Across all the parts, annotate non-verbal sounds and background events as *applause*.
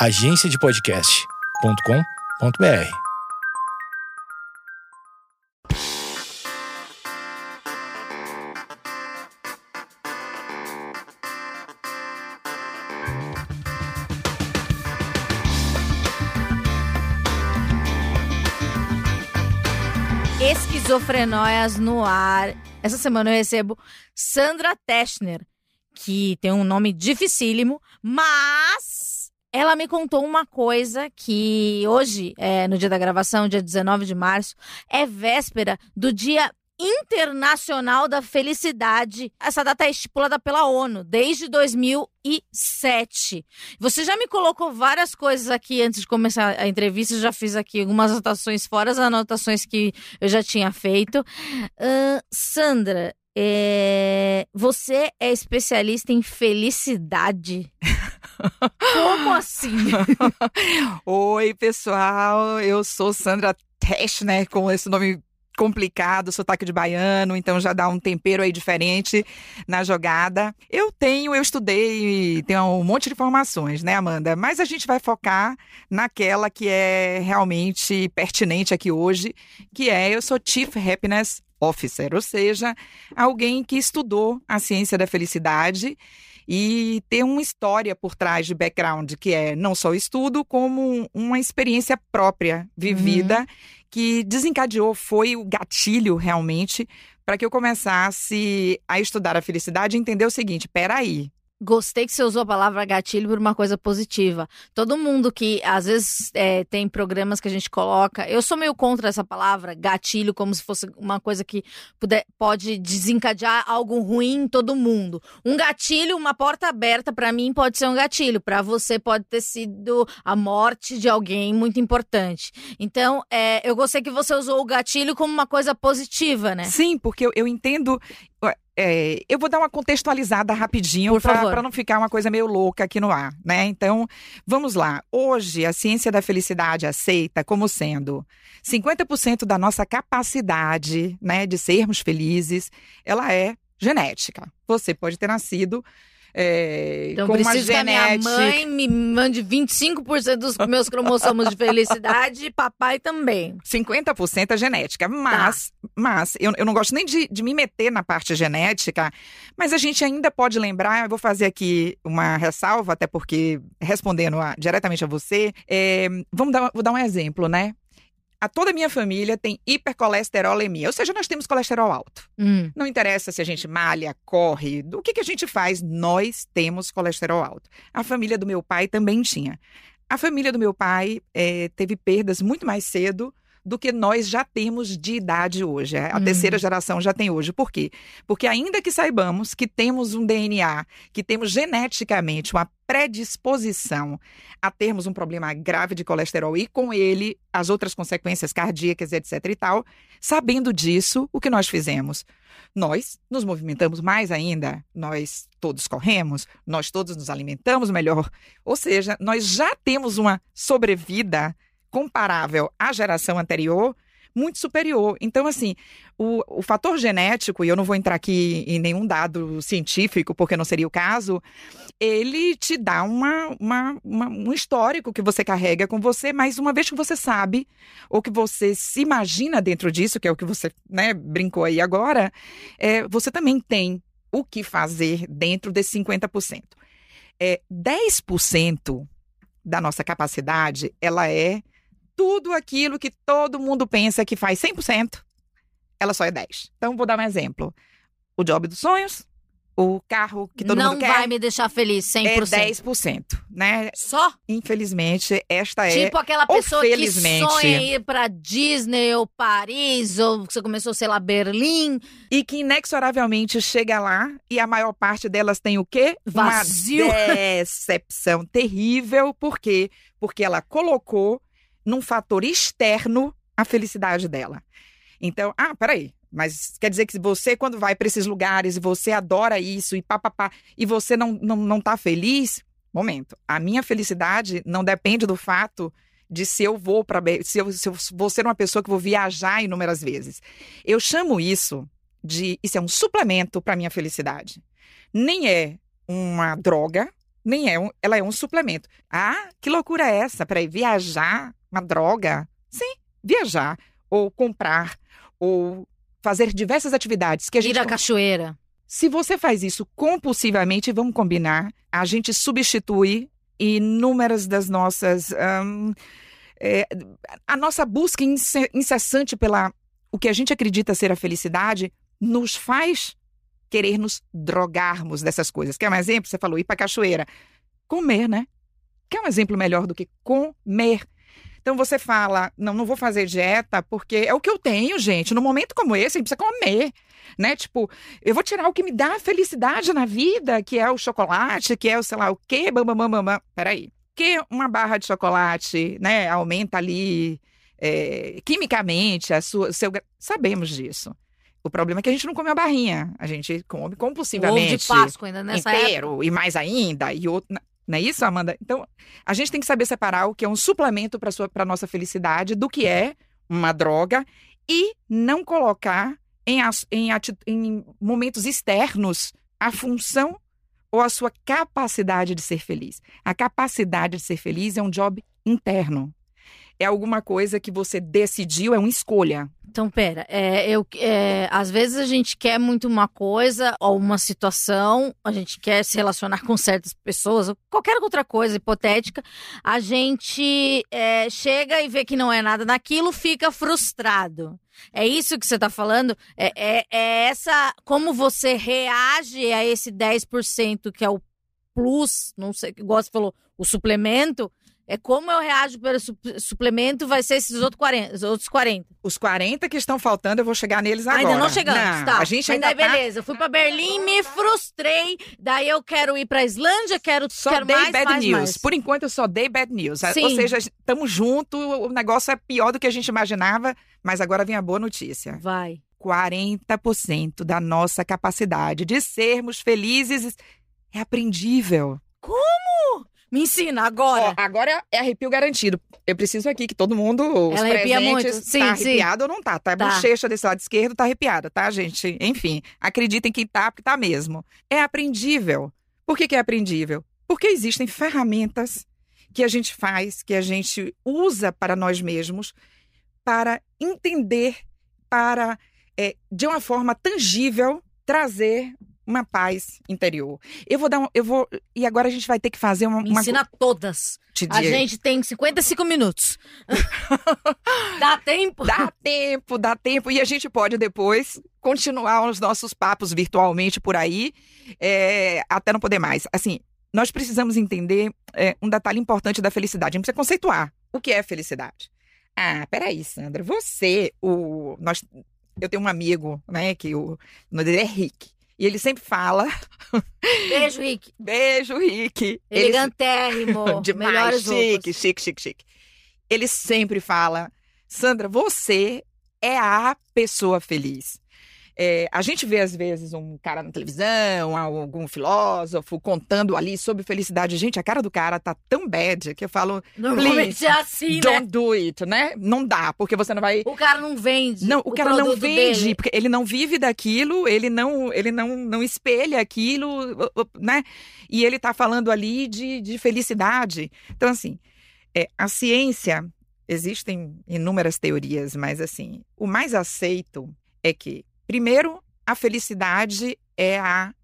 agenciadepodcast.com.br. Esquizofrenóias no ar. Essa semana eu recebo Sandra Teschner, que tem um nome dificílimo, mas ela me contou uma coisa que hoje, é, no dia da gravação, dia 19 de março, é véspera do dia Internacional da Felicidade. Essa data é estipulada pela ONU desde 2007. Você já me colocou várias coisas aqui antes de começar a entrevista. Eu já fiz aqui algumas anotações fora as anotações que eu já tinha feito. Uh, Sandra, é... você é especialista em felicidade. *laughs* Como assim? *laughs* Oi, pessoal. Eu sou Sandra Teschner, com esse nome complicado, sotaque de baiano, então já dá um tempero aí diferente na jogada. Eu tenho, eu estudei, tenho um monte de informações, né, Amanda? Mas a gente vai focar naquela que é realmente pertinente aqui hoje, que é eu sou Chief Happiness Officer, ou seja, alguém que estudou a ciência da felicidade e tem uma história por trás de background que é não só o estudo, como uma experiência própria vivida. Uhum que desencadeou, foi o gatilho realmente para que eu começasse a estudar a felicidade e entender o seguinte: peraí, Gostei que você usou a palavra gatilho por uma coisa positiva. Todo mundo que às vezes é, tem programas que a gente coloca, eu sou meio contra essa palavra gatilho, como se fosse uma coisa que puder, pode desencadear algo ruim em todo mundo. Um gatilho, uma porta aberta, para mim pode ser um gatilho, para você pode ter sido a morte de alguém muito importante. Então, é, eu gostei que você usou o gatilho como uma coisa positiva, né? Sim, porque eu, eu entendo é, eu vou dar uma contextualizada rapidinho para não ficar uma coisa meio louca aqui no ar, né? Então, vamos lá. Hoje, a ciência da felicidade aceita como sendo 50% da nossa capacidade, né, de sermos felizes, ela é genética. Você pode ter nascido é, então, com preciso uma genética... que a minha mãe me mande 25% dos meus cromossomos de felicidade e papai também. 50% é genética. Mas, tá. mas eu, eu não gosto nem de, de me meter na parte genética, mas a gente ainda pode lembrar, eu vou fazer aqui uma ressalva, até porque respondendo a, diretamente a você, é, vamos dar, vou dar um exemplo, né? A toda a minha família tem hipercolesterolemia, ou seja, nós temos colesterol alto. Hum. Não interessa se a gente malha, corre, o que, que a gente faz, nós temos colesterol alto. A família do meu pai também tinha. A família do meu pai é, teve perdas muito mais cedo do que nós já temos de idade hoje. É, a uhum. terceira geração já tem hoje. Por quê? Porque ainda que saibamos que temos um DNA, que temos geneticamente uma predisposição a termos um problema grave de colesterol e com ele as outras consequências cardíacas, etc e tal, sabendo disso, o que nós fizemos? Nós nos movimentamos mais ainda, nós todos corremos, nós todos nos alimentamos melhor, ou seja, nós já temos uma sobrevida comparável à geração anterior, muito superior. Então, assim, o, o fator genético, e eu não vou entrar aqui em nenhum dado científico, porque não seria o caso, ele te dá uma, uma, uma, um histórico que você carrega com você, mas uma vez que você sabe, ou que você se imagina dentro disso, que é o que você né, brincou aí agora, é, você também tem o que fazer dentro desses 50%. É, 10% da nossa capacidade, ela é tudo aquilo que todo mundo pensa que faz 100%, ela só é 10. Então, vou dar um exemplo. O job dos sonhos, o carro que todo não mundo quer. Não vai me deixar feliz 100%. É 10%, né? Só? Infelizmente, esta é. Tipo aquela pessoa que sonha ir pra Disney ou Paris, ou você começou, sei lá, Berlim. E que inexoravelmente chega lá e a maior parte delas tem o quê? Vazio. Uma decepção terrível. Por quê? Porque ela colocou num fator externo a felicidade dela. Então, ah, peraí, mas quer dizer que você, quando vai para esses lugares e você adora isso e papapá, e você não, não, não tá feliz? Momento. A minha felicidade não depende do fato de se eu vou para. Se eu, se eu vou ser uma pessoa que vou viajar inúmeras vezes. Eu chamo isso de. Isso é um suplemento para minha felicidade. Nem é uma droga, nem é um, ela é um suplemento. Ah, que loucura é essa? Peraí, viajar, uma droga? Sim, viajar, ou comprar, ou fazer diversas atividades que a gente. Ir à cachoeira. Se você faz isso compulsivamente, vamos combinar, a gente substitui inúmeras das nossas. hum, é, a nossa busca ince- incessante pela o que a gente acredita ser a felicidade nos faz querer nos drogarmos dessas coisas. Quer um exemplo? Você falou ir para cachoeira. Comer, né? Quer um exemplo melhor do que comer? Então você fala, não, não vou fazer dieta porque é o que eu tenho, gente. No momento como esse, a gente precisa comer, né? Tipo, eu vou tirar o que me dá felicidade na vida, que é o chocolate, que é o sei lá o quê, bam, bam, bam, bam. Peraí. Que uma barra de chocolate, né, aumenta ali é, quimicamente a sua, seu... Sabemos disso. O problema é que a gente não come a barrinha. A gente come O ovo compulsivamente de Páscoa ainda nessa época. inteiro e mais ainda e outro. Não é isso, Amanda? Então, a gente tem que saber separar o que é um suplemento para a nossa felicidade do que é uma droga e não colocar em, em em momentos externos a função ou a sua capacidade de ser feliz. A capacidade de ser feliz é um job interno. É alguma coisa que você decidiu, é uma escolha. Então, pera, é, eu, é, às vezes a gente quer muito uma coisa ou uma situação, a gente quer se relacionar com certas pessoas, ou qualquer outra coisa hipotética, a gente é, chega e vê que não é nada naquilo, fica frustrado. É isso que você está falando? É, é, é essa. Como você reage a esse 10% que é o plus, não sei, igual você falou, o suplemento. É como eu reajo pelo su- suplemento, vai ser esses outros 40. os outros 40. Os 40 que estão faltando, eu vou chegar neles agora. Ainda não chegamos, Não, tá? A gente ainda daí, tá beleza. Eu fui pra Berlim, me frustrei. Daí eu quero ir pra Islândia, quero, Só quero dei mais, bad mais, news. mais. Por enquanto, eu só dei bad news. Sim. Ou seja, estamos juntos, o negócio é pior do que a gente imaginava, mas agora vem a boa notícia. Vai. 40% da nossa capacidade de sermos felizes é aprendível. Me ensina Ó, agora. agora é arrepio garantido. Eu preciso aqui que todo mundo, os Ela arrepia muito. Sim, tá sim. arrepiado ou não tá? Tá a Tá. bochecha desse lado esquerdo tá arrepiada, tá, gente? Enfim, acreditem que tá, porque tá mesmo. É aprendível. Por que, que é aprendível? Porque existem ferramentas que a gente faz, que a gente usa para nós mesmos, para entender, para, é, de uma forma tangível, trazer uma paz interior. Eu vou dar um, eu vou e agora a gente vai ter que fazer uma, Me uma ensina todas. te A gente tem 55 minutos. *laughs* Dá tempo? Dá tempo, dá tempo. E a gente pode depois continuar os nossos papos virtualmente por aí, é, até não poder mais. Assim, nós precisamos entender é, um detalhe importante da felicidade. A gente precisa conceituar o que é felicidade. Ah, peraí, Sandra, você, o. Nós, eu tenho um amigo, né, que o, o nome dele é Rick. E ele sempre fala. Beijo, Rick. Beijo, Rick. Ele Elegantérrimo. *laughs* Demais, Melhores chique, roupas. chique, chique, chique. Ele sempre fala, Sandra, você é a pessoa feliz. É, a gente vê, às vezes, um cara na televisão, algum filósofo contando ali sobre felicidade. Gente, a cara do cara tá tão bad que eu falo, Normalmente Please, é assim, né? don't do it, né? Não dá, porque você não vai O cara não vende. não, o, cara não vende, dele. porque ele não vive daquilo, ele não, ele não, não espelha aquilo, né? E ele tá falando ali de, de felicidade. Então, assim, é, a ciência, existem inúmeras teorias, mas assim, o mais aceito é que, primeiro, a felicidade é a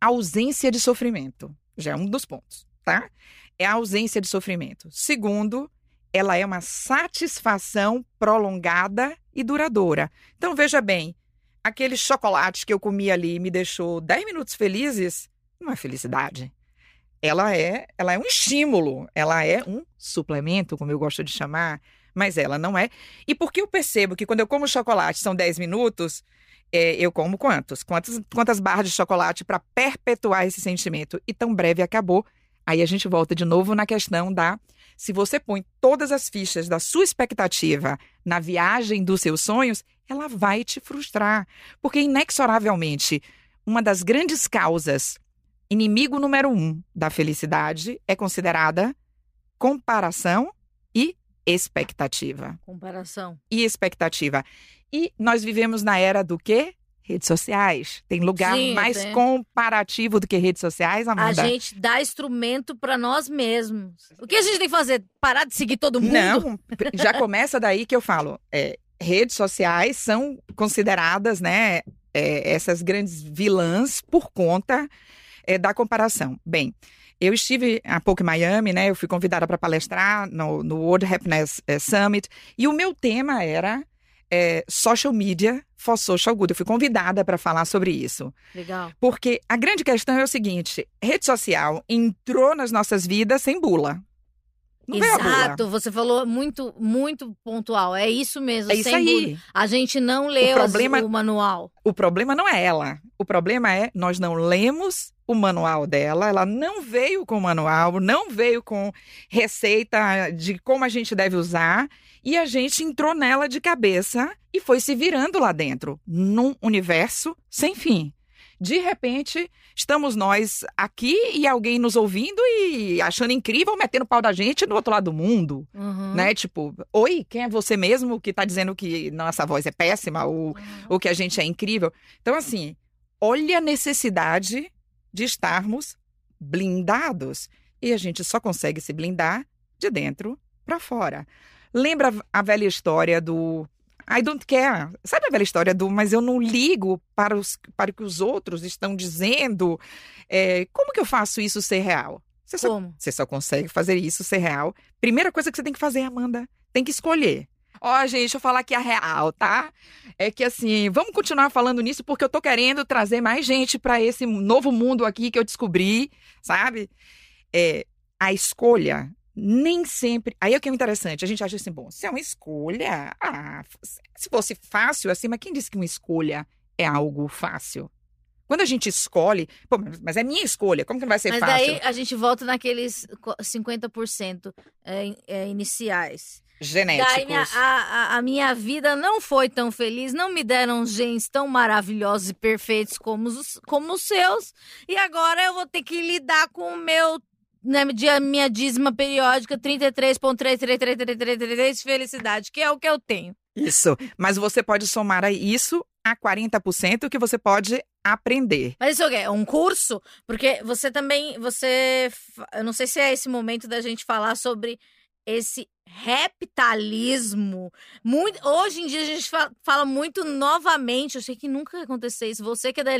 ausência de sofrimento. Já é um dos pontos, tá? É a ausência de sofrimento. Segundo, ela é uma satisfação prolongada e duradoura. Então, veja bem, aquele chocolate que eu comi ali e me deixou 10 minutos felizes, não é felicidade. Ela é, ela é um estímulo, ela é um suplemento, como eu gosto de chamar, mas ela não é. E porque eu percebo que quando eu como chocolate são 10 minutos, é, eu como quantos? Quantas, quantas barras de chocolate para perpetuar esse sentimento? E tão breve acabou. Aí a gente volta de novo na questão da se você põe todas as fichas da sua expectativa na viagem dos seus sonhos, ela vai te frustrar. Porque, inexoravelmente, uma das grandes causas, inimigo número um da felicidade, é considerada comparação e expectativa. Comparação. E expectativa. E nós vivemos na era do quê? Redes sociais. Tem lugar Sim, mais tem. comparativo do que redes sociais, A Amanda? gente dá instrumento pra nós mesmos. O que a gente tem que fazer? Parar de seguir todo mundo? Não, *laughs* já começa daí que eu falo. é, redes sociais são consideradas, né, é, essas grandes vilãs por conta é, da comparação. Bem, eu estive há pouco em Miami, né? Eu fui convidada para palestrar no, no World Happiness eh, Summit e o meu tema era eh, social media for social good. Eu fui convidada para falar sobre isso. Legal. Porque a grande questão é o seguinte: rede social entrou nas nossas vidas sem bula. Não. Exato, você falou muito, muito pontual. É isso mesmo. É isso sem aí. A gente não leu as- problema- o manual. O problema não é ela. O problema é nós não lemos o manual dela, ela não veio com o manual, não veio com receita de como a gente deve usar, e a gente entrou nela de cabeça e foi se virando lá dentro, num universo sem fim. De repente, estamos nós aqui e alguém nos ouvindo e achando incrível, metendo pau da gente no outro lado do mundo, Uhum. né? Tipo, oi, quem é você mesmo que tá dizendo que nossa voz é péssima ou o que a gente é incrível. Então, assim, olha a necessidade de estarmos blindados. E a gente só consegue se blindar de dentro para fora. Lembra a velha história do I don't care. Sabe a velha história do mas eu não ligo para, os, para o que os outros estão dizendo? É, como que eu faço isso ser real? Você só Como? você só consegue fazer isso ser real. Primeira coisa que você tem que fazer, Amanda, tem que escolher. Ó, gente, deixa eu falar aqui a real, tá? É que assim, vamos continuar falando nisso porque eu tô querendo trazer mais gente para esse novo mundo aqui que eu descobri, sabe? É, a escolha nem sempre. Aí é o que é interessante. A gente acha assim, bom, se é uma escolha, ah, se fosse fácil assim, mas quem disse que uma escolha é algo fácil? Quando a gente escolhe, pô, mas é minha escolha, como que não vai ser Mas fácil? daí a gente volta naqueles co- 50% é, é, iniciais. Genéticos. Daí minha- a, a- a minha vida não foi tão feliz, não me deram genes tão maravilhosos e perfeitos como os, como os seus. E agora eu vou ter que lidar com o meu. Né, de- minha dízima periódica 33,33333 felicidade, que é o que eu tenho. Isso. Mas você pode somar a isso a 40% que você pode aprender. Mas isso é o quê? É um curso? Porque você também, você, eu não sei se é esse momento da gente falar sobre esse reptalismo. Muito, hoje em dia a gente fa- fala muito novamente, eu sei que nunca ia acontecer isso, você que é da,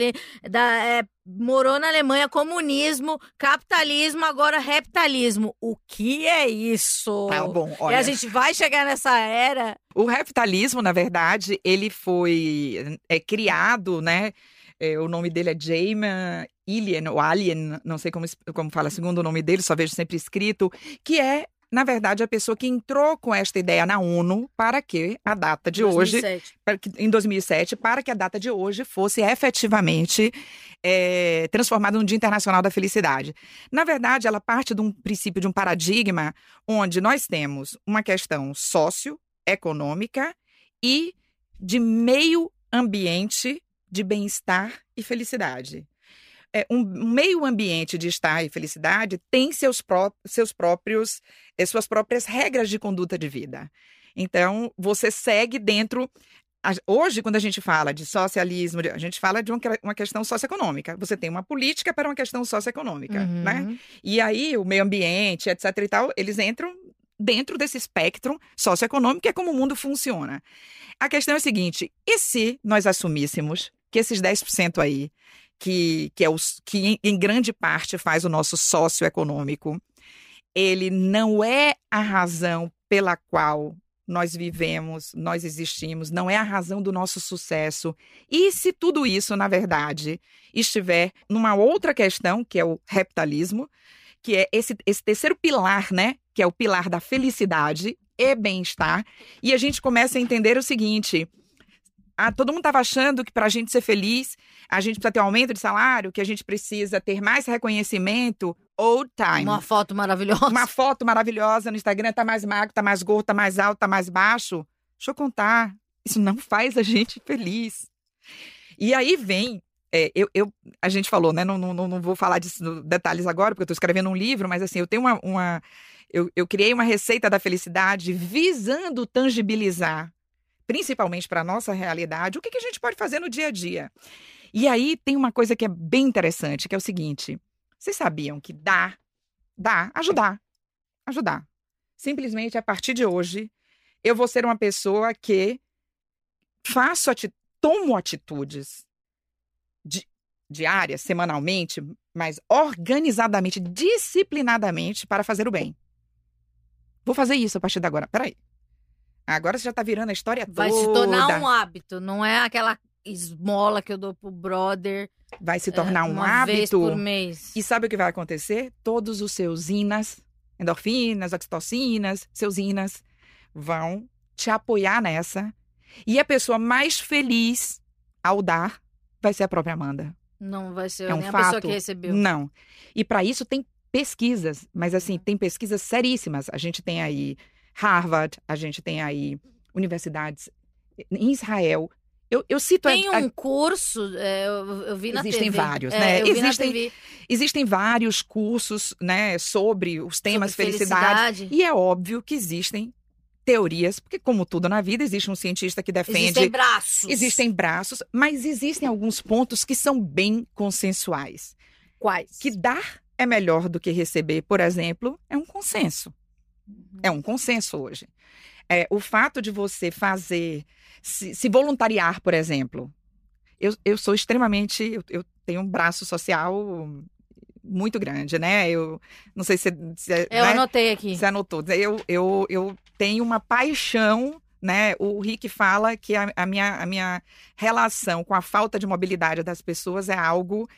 da é, morou na Alemanha, comunismo, capitalismo, agora reptalismo. O que é isso? Tá bom, E olha. a gente vai chegar nessa era. O reptalismo, na verdade, ele foi é, criado, né? é, o nome dele é Jaime Alien, ou Alien, não sei como, como fala segundo o nome dele, só vejo sempre escrito, que é, na verdade, a pessoa que entrou com esta ideia na ONU para que a data de hoje 2007. para que- em 2007, para que a data de hoje fosse efetivamente é, transformada no Dia Internacional da Felicidade. Na verdade, ela parte de um princípio, de um paradigma, onde nós temos uma questão socioeconômica e de meio ambiente de bem-estar e felicidade. É, um meio ambiente de estar e felicidade tem seus, pró seus próprios, eh, suas próprias regras de conduta de vida. Então, você segue dentro. Hoje, quando a gente fala de socialismo, a gente fala de uma que- uma questão socioeconômica. Você tem uma política para uma questão socioeconômica, Uhum. né? E aí, o meio ambiente, etc e tal, eles entram dentro desse espectro socioeconômico, que é como o mundo funciona. A questão é a seguinte: e se nós assumíssemos que esses 10% aí, que, que, é os, que em, grande parte faz o nosso socioeconômico, ele não é a razão pela qual nós vivemos, nós existimos, não é a razão do nosso sucesso. E se tudo isso, na verdade, estiver numa outra questão, que é o reptalismo, que é esse, esse terceiro pilar, né? Que é o pilar da felicidade e bem-estar. E a gente começa a entender o seguinte: ah, todo mundo estava achando que para a gente ser feliz, a gente precisa ter um aumento de salário, que a gente precisa ter mais reconhecimento. Old time. Uma foto maravilhosa. Uma foto maravilhosa no Instagram, tá mais magro, tá mais gordo, tá mais alto, tá mais baixo. Deixa eu contar. Isso não faz a gente feliz. E aí vem. é, eu, eu- a gente falou, né? Não, não, não vou falar disso no detalhes agora, porque eu estou escrevendo um livro, mas assim, eu tenho uma. uma- eu, eu criei uma receita da felicidade visando tangibilizar principalmente para a nossa realidade, o que, que a gente pode fazer no dia a dia. E aí tem uma coisa que é bem interessante, que é o seguinte: vocês sabiam que dá, dá, ajudar, ajudar. Simplesmente a partir de hoje, eu vou ser uma pessoa que faço, ati tomo atitudes di diárias, semanalmente, mas organizadamente, disciplinadamente para fazer o bem. Vou fazer isso a partir de agora. Peraí. Agora você já tá virando a história Vai toda. se tornar um hábito, não é aquela esmola que eu dou pro brother. Vai se tornar é, um uma vez hábito. por mês. E sabe o que vai acontecer? Todos os seus inas, endorfinas, oxitocinas, seus inas, vão te apoiar nessa. E a pessoa mais feliz ao dar vai ser a própria Amanda. Não vai ser É um nem a fato. pessoa que recebeu. Não. E para isso tem pesquisas, mas assim, tem pesquisas seríssimas. A gente tem aí Harvard, a gente tem aí universidades em Israel. Eu, eu cito a- Tem a- um curso, é, eu, eu vi na Existem TV. vários, É, né? Existem existem vários cursos, né, sobre os temas sobre felicidade. felicidade. E é óbvio que existem teorias, porque como tudo na vida, existe um cientista que defende Existem braços. Existem braços, mas existem alguns pontos que são bem consensuais. quais? Que dar é melhor do que receber, por exemplo, é um consenso. É um consenso hoje. É, o fato de você fazer, se, se voluntariar, por exemplo. Eu, eu sou extremamente. Eu, eu tenho um braço social muito grande, né? Eu não sei se. se Eu né? anotei aqui. Você anotou. Eu, eu, eu tenho uma paixão, né? O Rick fala que a, a minha, a minha relação com a falta de mobilidade das pessoas é algo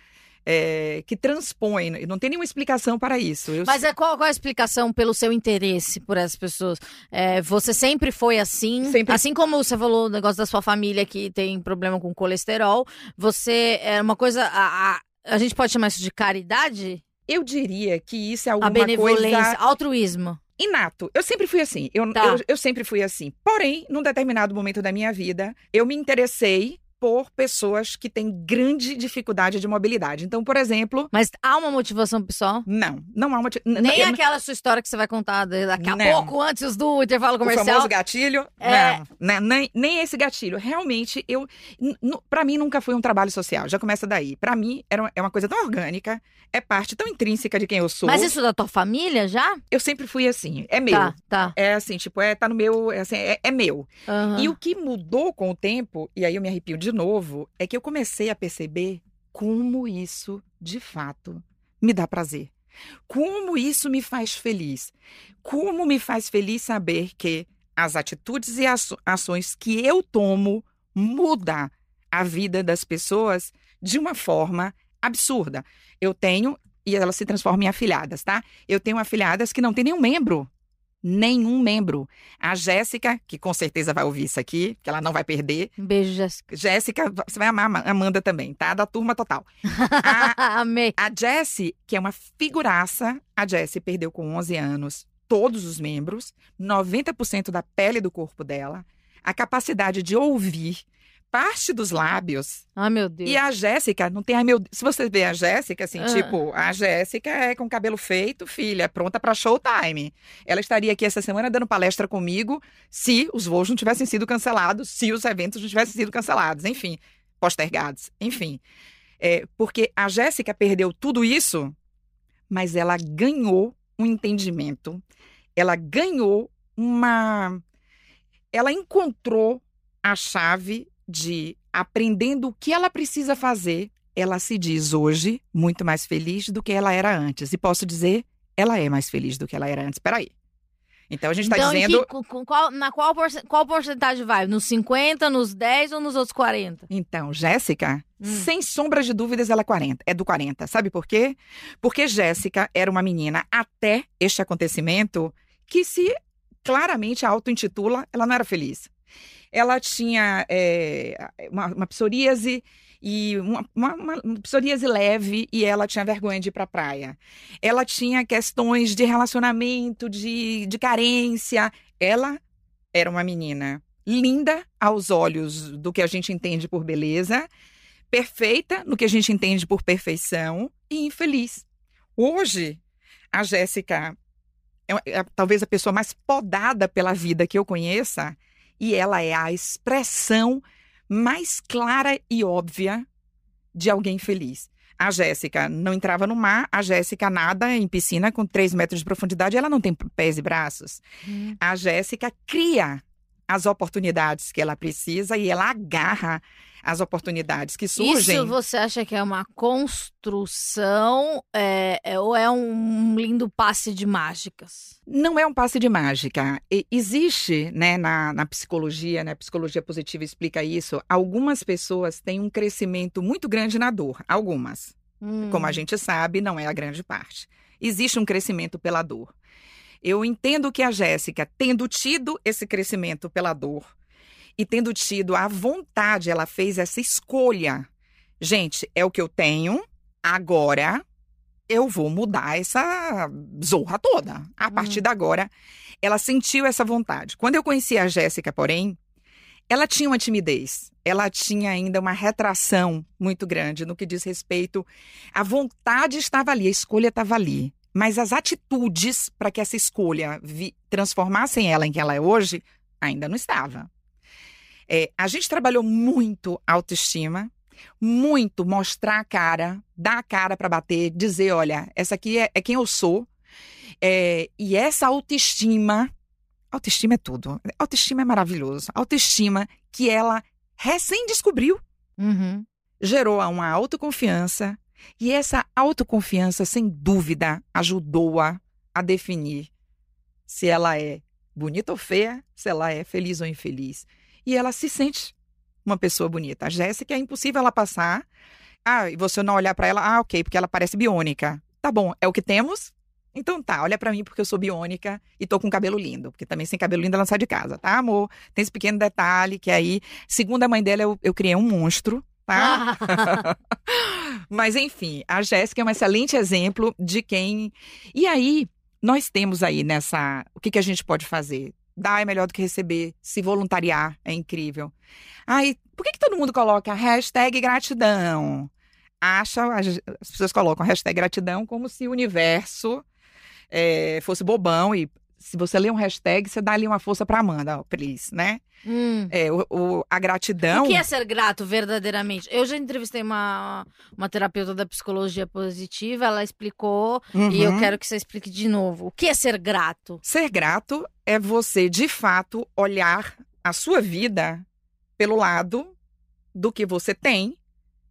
é, que transpõe. Não tem nenhuma explicação para isso. Eu Mas é qual, qual a explicação pelo seu interesse por essas pessoas? É, você sempre foi assim? Sempre. Assim como você falou o negócio da sua família que tem problema com colesterol, você é uma coisa. A, a, a gente pode chamar isso de caridade? Eu diria que isso é a alguma benevolência, coisa altruísmo. inato. Eu sempre fui assim. Eu, Tá. eu, eu sempre fui assim. Porém, num determinado momento da minha vida, eu me interessei por pessoas que têm grande dificuldade de mobilidade. Então, por exemplo, Mas há uma motivação pessoal? não, não há uma. n- Nem eu- aquela sua história que você vai contar daqui a Não. pouco, antes do intervalo O comercial. famoso gatilho? É. Não, né, nem, nem esse gatilho. Realmente, eu, pra mim nunca foi um trabalho social. Já começa daí. Pra mim era é uma coisa tão orgânica, é parte tão intrínseca de quem eu sou. Mas isso da tua família já? Eu sempre fui assim. É meu. Tá, tá. É assim, tipo, é tá no meu, é, assim, é, é meu. Aham. E o que mudou com o tempo, e aí eu me arrepio de novo, é que eu comecei a perceber como isso, de fato, me dá prazer. Como isso me faz feliz. Como me faz feliz saber que as atitudes e aço- ações que eu tomo muda a vida das pessoas de uma forma absurda. Eu tenho, e elas se transformam em afilhadas, tá? Eu tenho afilhadas que não têm nenhum membro. Nenhum membro. A Jéssica, que com certeza vai ouvir isso aqui, que ela não vai perder. Beijo, Jéssica. Jéssica, você vai amar a Amanda também, tá? Da turma total. *laughs* A, Amei. a Jessie, que é uma figuraça, a Jessie perdeu com 11 anos todos os membros, 90% da pele do corpo dela, a capacidade de ouvir parte dos lábios. Ai, meu Deus. E a Jéssica, não tem, ai meu, se você vê a Jéssica assim, Ah. tipo, a Jéssica é com cabelo feito, filha, pronta para showtime. Ela estaria aqui essa semana dando palestra comigo, se os voos não tivessem sido cancelados, se os eventos não tivessem sido cancelados, enfim, postergados, enfim. É, porque a Jéssica perdeu tudo isso, mas ela ganhou um entendimento, ela ganhou uma. Ela encontrou a chave de aprendendo o que ela precisa fazer. Ela se diz hoje muito mais feliz do que ela era antes. E posso dizer, ela é mais feliz do que ela era antes. Peraí. Então a gente está então, dizendo. que- com- qual, na qual, qual porcentagem vai? Nos 50, nos 10 ou nos outros 40? Então, Jéssica, Hum. sem sombra de dúvidas, ela é 40, é do 40. Sabe por quê? Porque Jéssica era uma menina até este acontecimento que se claramente auto-intitula, ela não era feliz. Ela tinha é, uma, uma psoríase e uma, uma, uma- psoríase leve e ela tinha vergonha de ir pra praia. Ela tinha questões de relacionamento, de, de carência. Ela era uma menina linda aos olhos do que a gente entende por beleza, perfeita no que a gente entende por perfeição e infeliz. Hoje, a Jéssica é, é talvez a pessoa mais podada pela vida que eu conheça e ela é a expressão mais clara e óbvia de alguém feliz. A Jéssica não entrava no mar, a Jéssica nada em piscina com 3 metros de profundidade, ela não tem pés e braços. Hum. A Jéssica cria as oportunidades que ela precisa e ela agarra as oportunidades que surgem. Isso você acha que é uma construção é, é- ou é um lindo passe de mágicas? Não é um passe de mágica. E- existe, né, na, na psicologia, né, psicologia positiva explica isso, algumas pessoas têm um crescimento muito grande na dor. Algumas. Hum. Como a gente sabe, não é a grande parte. Existe um crescimento pela dor. Eu entendo que a Jéssica, tendo tido esse crescimento pela dor e tendo tido a vontade, ela fez essa escolha. Gente, é o que eu tenho, agora eu vou mudar essa zorra toda. A partir de agora, ela sentiu essa vontade. Quando eu conheci a Jéssica, porém, ela tinha uma timidez, ela tinha ainda uma retração muito grande no que diz respeito. A vontade estava ali, a escolha estava ali. Mas as atitudes para que essa escolha transformassem ela em que ela é hoje, ainda não estava. É, a gente trabalhou muito a autoestima, muito mostrar a cara, dar a cara para bater, dizer: olha, essa aqui é, é quem eu sou. É, e essa autoestima, autoestima é tudo. Autoestima é maravilhoso. Autoestima que ela recém descobriu Uhum. gerou uma autoconfiança e essa autoconfiança, sem dúvida, ajudou-a a definir se ela é bonita ou feia, se ela é feliz ou infeliz. E ela se sente uma pessoa bonita. A Jéssica é impossível ela passar. Ah, e você não olhar pra ela, ah, ok, porque ela parece biônica. Tá bom, é o que temos? Então tá, olha pra mim porque eu sou biônica e tô com cabelo lindo. Porque também sem cabelo lindo ela não sai de casa, tá, amor? Tem esse pequeno detalhe que aí, segundo a mãe dela, eu, eu criei um monstro, tá? *laughs* Mas enfim, a Jéssica é um excelente exemplo de quem. E aí, nós temos aí nessa. O que, que a gente pode fazer? Dar é melhor do que receber, se voluntariar é incrível. Ai, por que, que todo mundo coloca hashtag gratidão? Acha, as as pessoas colocam hashtag gratidão como se o universo eh, fosse bobão e se você lê um hashtag, você dá ali uma força pra Amanda, ó, please, né? Hum. É, o, o- a gratidão. O que é ser grato verdadeiramente? Eu já entrevistei uma, uma terapeuta da psicologia positiva, ela explicou e eu Uhum. quero que você explique de novo. O que é ser grato? Ser grato é você, de fato, olhar a sua vida pelo lado do que você tem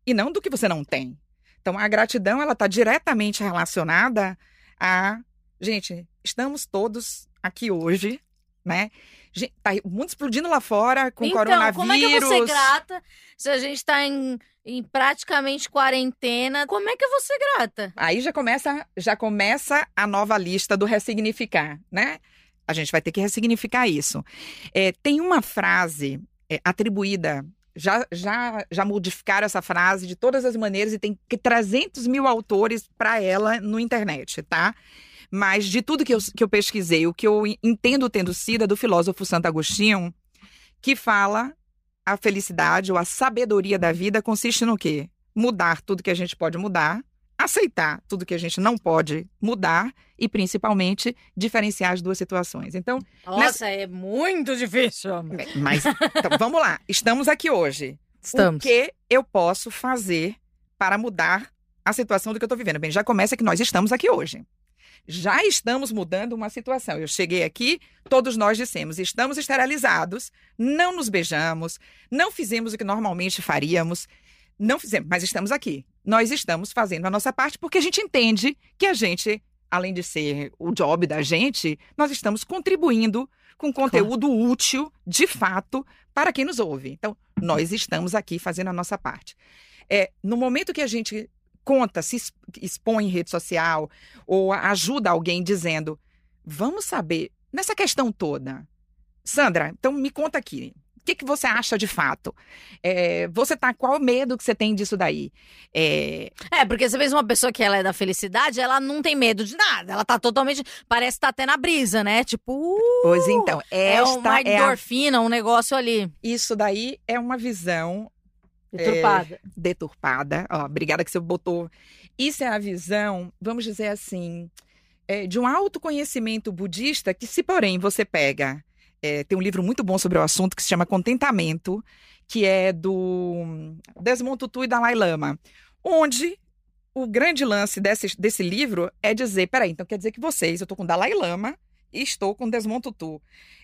e não do que você não tem. Então, a gratidão, ela está diretamente relacionada a... Gente, estamos todos aqui hoje, né? Gen- Tá o mundo explodindo lá fora com então, coronavírus. como é que eu vou ser grata se a gente tá em, em praticamente quarentena? Como é que eu vou ser grata? Aí já começa, já começa a nova lista do ressignificar, né? A gente vai ter que ressignificar isso. É, tem uma frase é, atribuída, já, já, já modificaram essa frase de todas as maneiras e tem que 300 mil autores para ela no internet, tá? Mas de tudo que eu, que eu pesquisei, o que eu entendo tendo sido é do filósofo Santo Agostinho, que fala a felicidade ou a sabedoria da vida consiste no quê? Mudar tudo que a gente pode mudar, aceitar tudo que a gente não pode mudar e, principalmente, diferenciar as duas situações. Então, Nossa, é muito difícil. amor. mas então, vamos lá. Estamos aqui hoje. Estamos. O que eu posso fazer para mudar a situação do que eu estou vivendo? Bem, já começa que nós estamos aqui hoje. Já estamos mudando uma situação. Eu cheguei aqui, todos nós dissemos: estamos esterilizados, não nos beijamos, não fizemos o que normalmente faríamos, não fizemos, mas estamos aqui. Nós estamos fazendo a nossa parte porque a gente entende que a gente, além de ser o job da gente, nós estamos contribuindo com conteúdo útil, de fato, para quem nos ouve. Então, nós estamos aqui fazendo a nossa parte. É, no momento que a gente conta, se expõe em rede social ou ajuda alguém dizendo, vamos saber, nessa questão toda, Sandra, então me conta aqui. O que, que você acha de fato? É, você tá. Qual o medo que você tem disso daí? É, É, porque você vê uma pessoa que ela é da felicidade, ela não tem medo de nada. Ela tá totalmente. Parece que tá até na brisa, né? Tipo, uh, pois então, é uma esta é a- endorfina, um negócio ali. isso daí é uma visão Deturpada. deturpada. Ó, obrigada que você botou. Isso é a visão, vamos dizer assim, é, de um autoconhecimento budista que, se porém você pega É, tem um livro muito bom sobre o assunto que se chama Contentamento, que é do Desmond Tutu e Dalai Lama, onde o grande lance desse, desse livro é dizer, peraí, então quer dizer que vocês, eu estou com Dalai Lama estou com Desmond Tutu.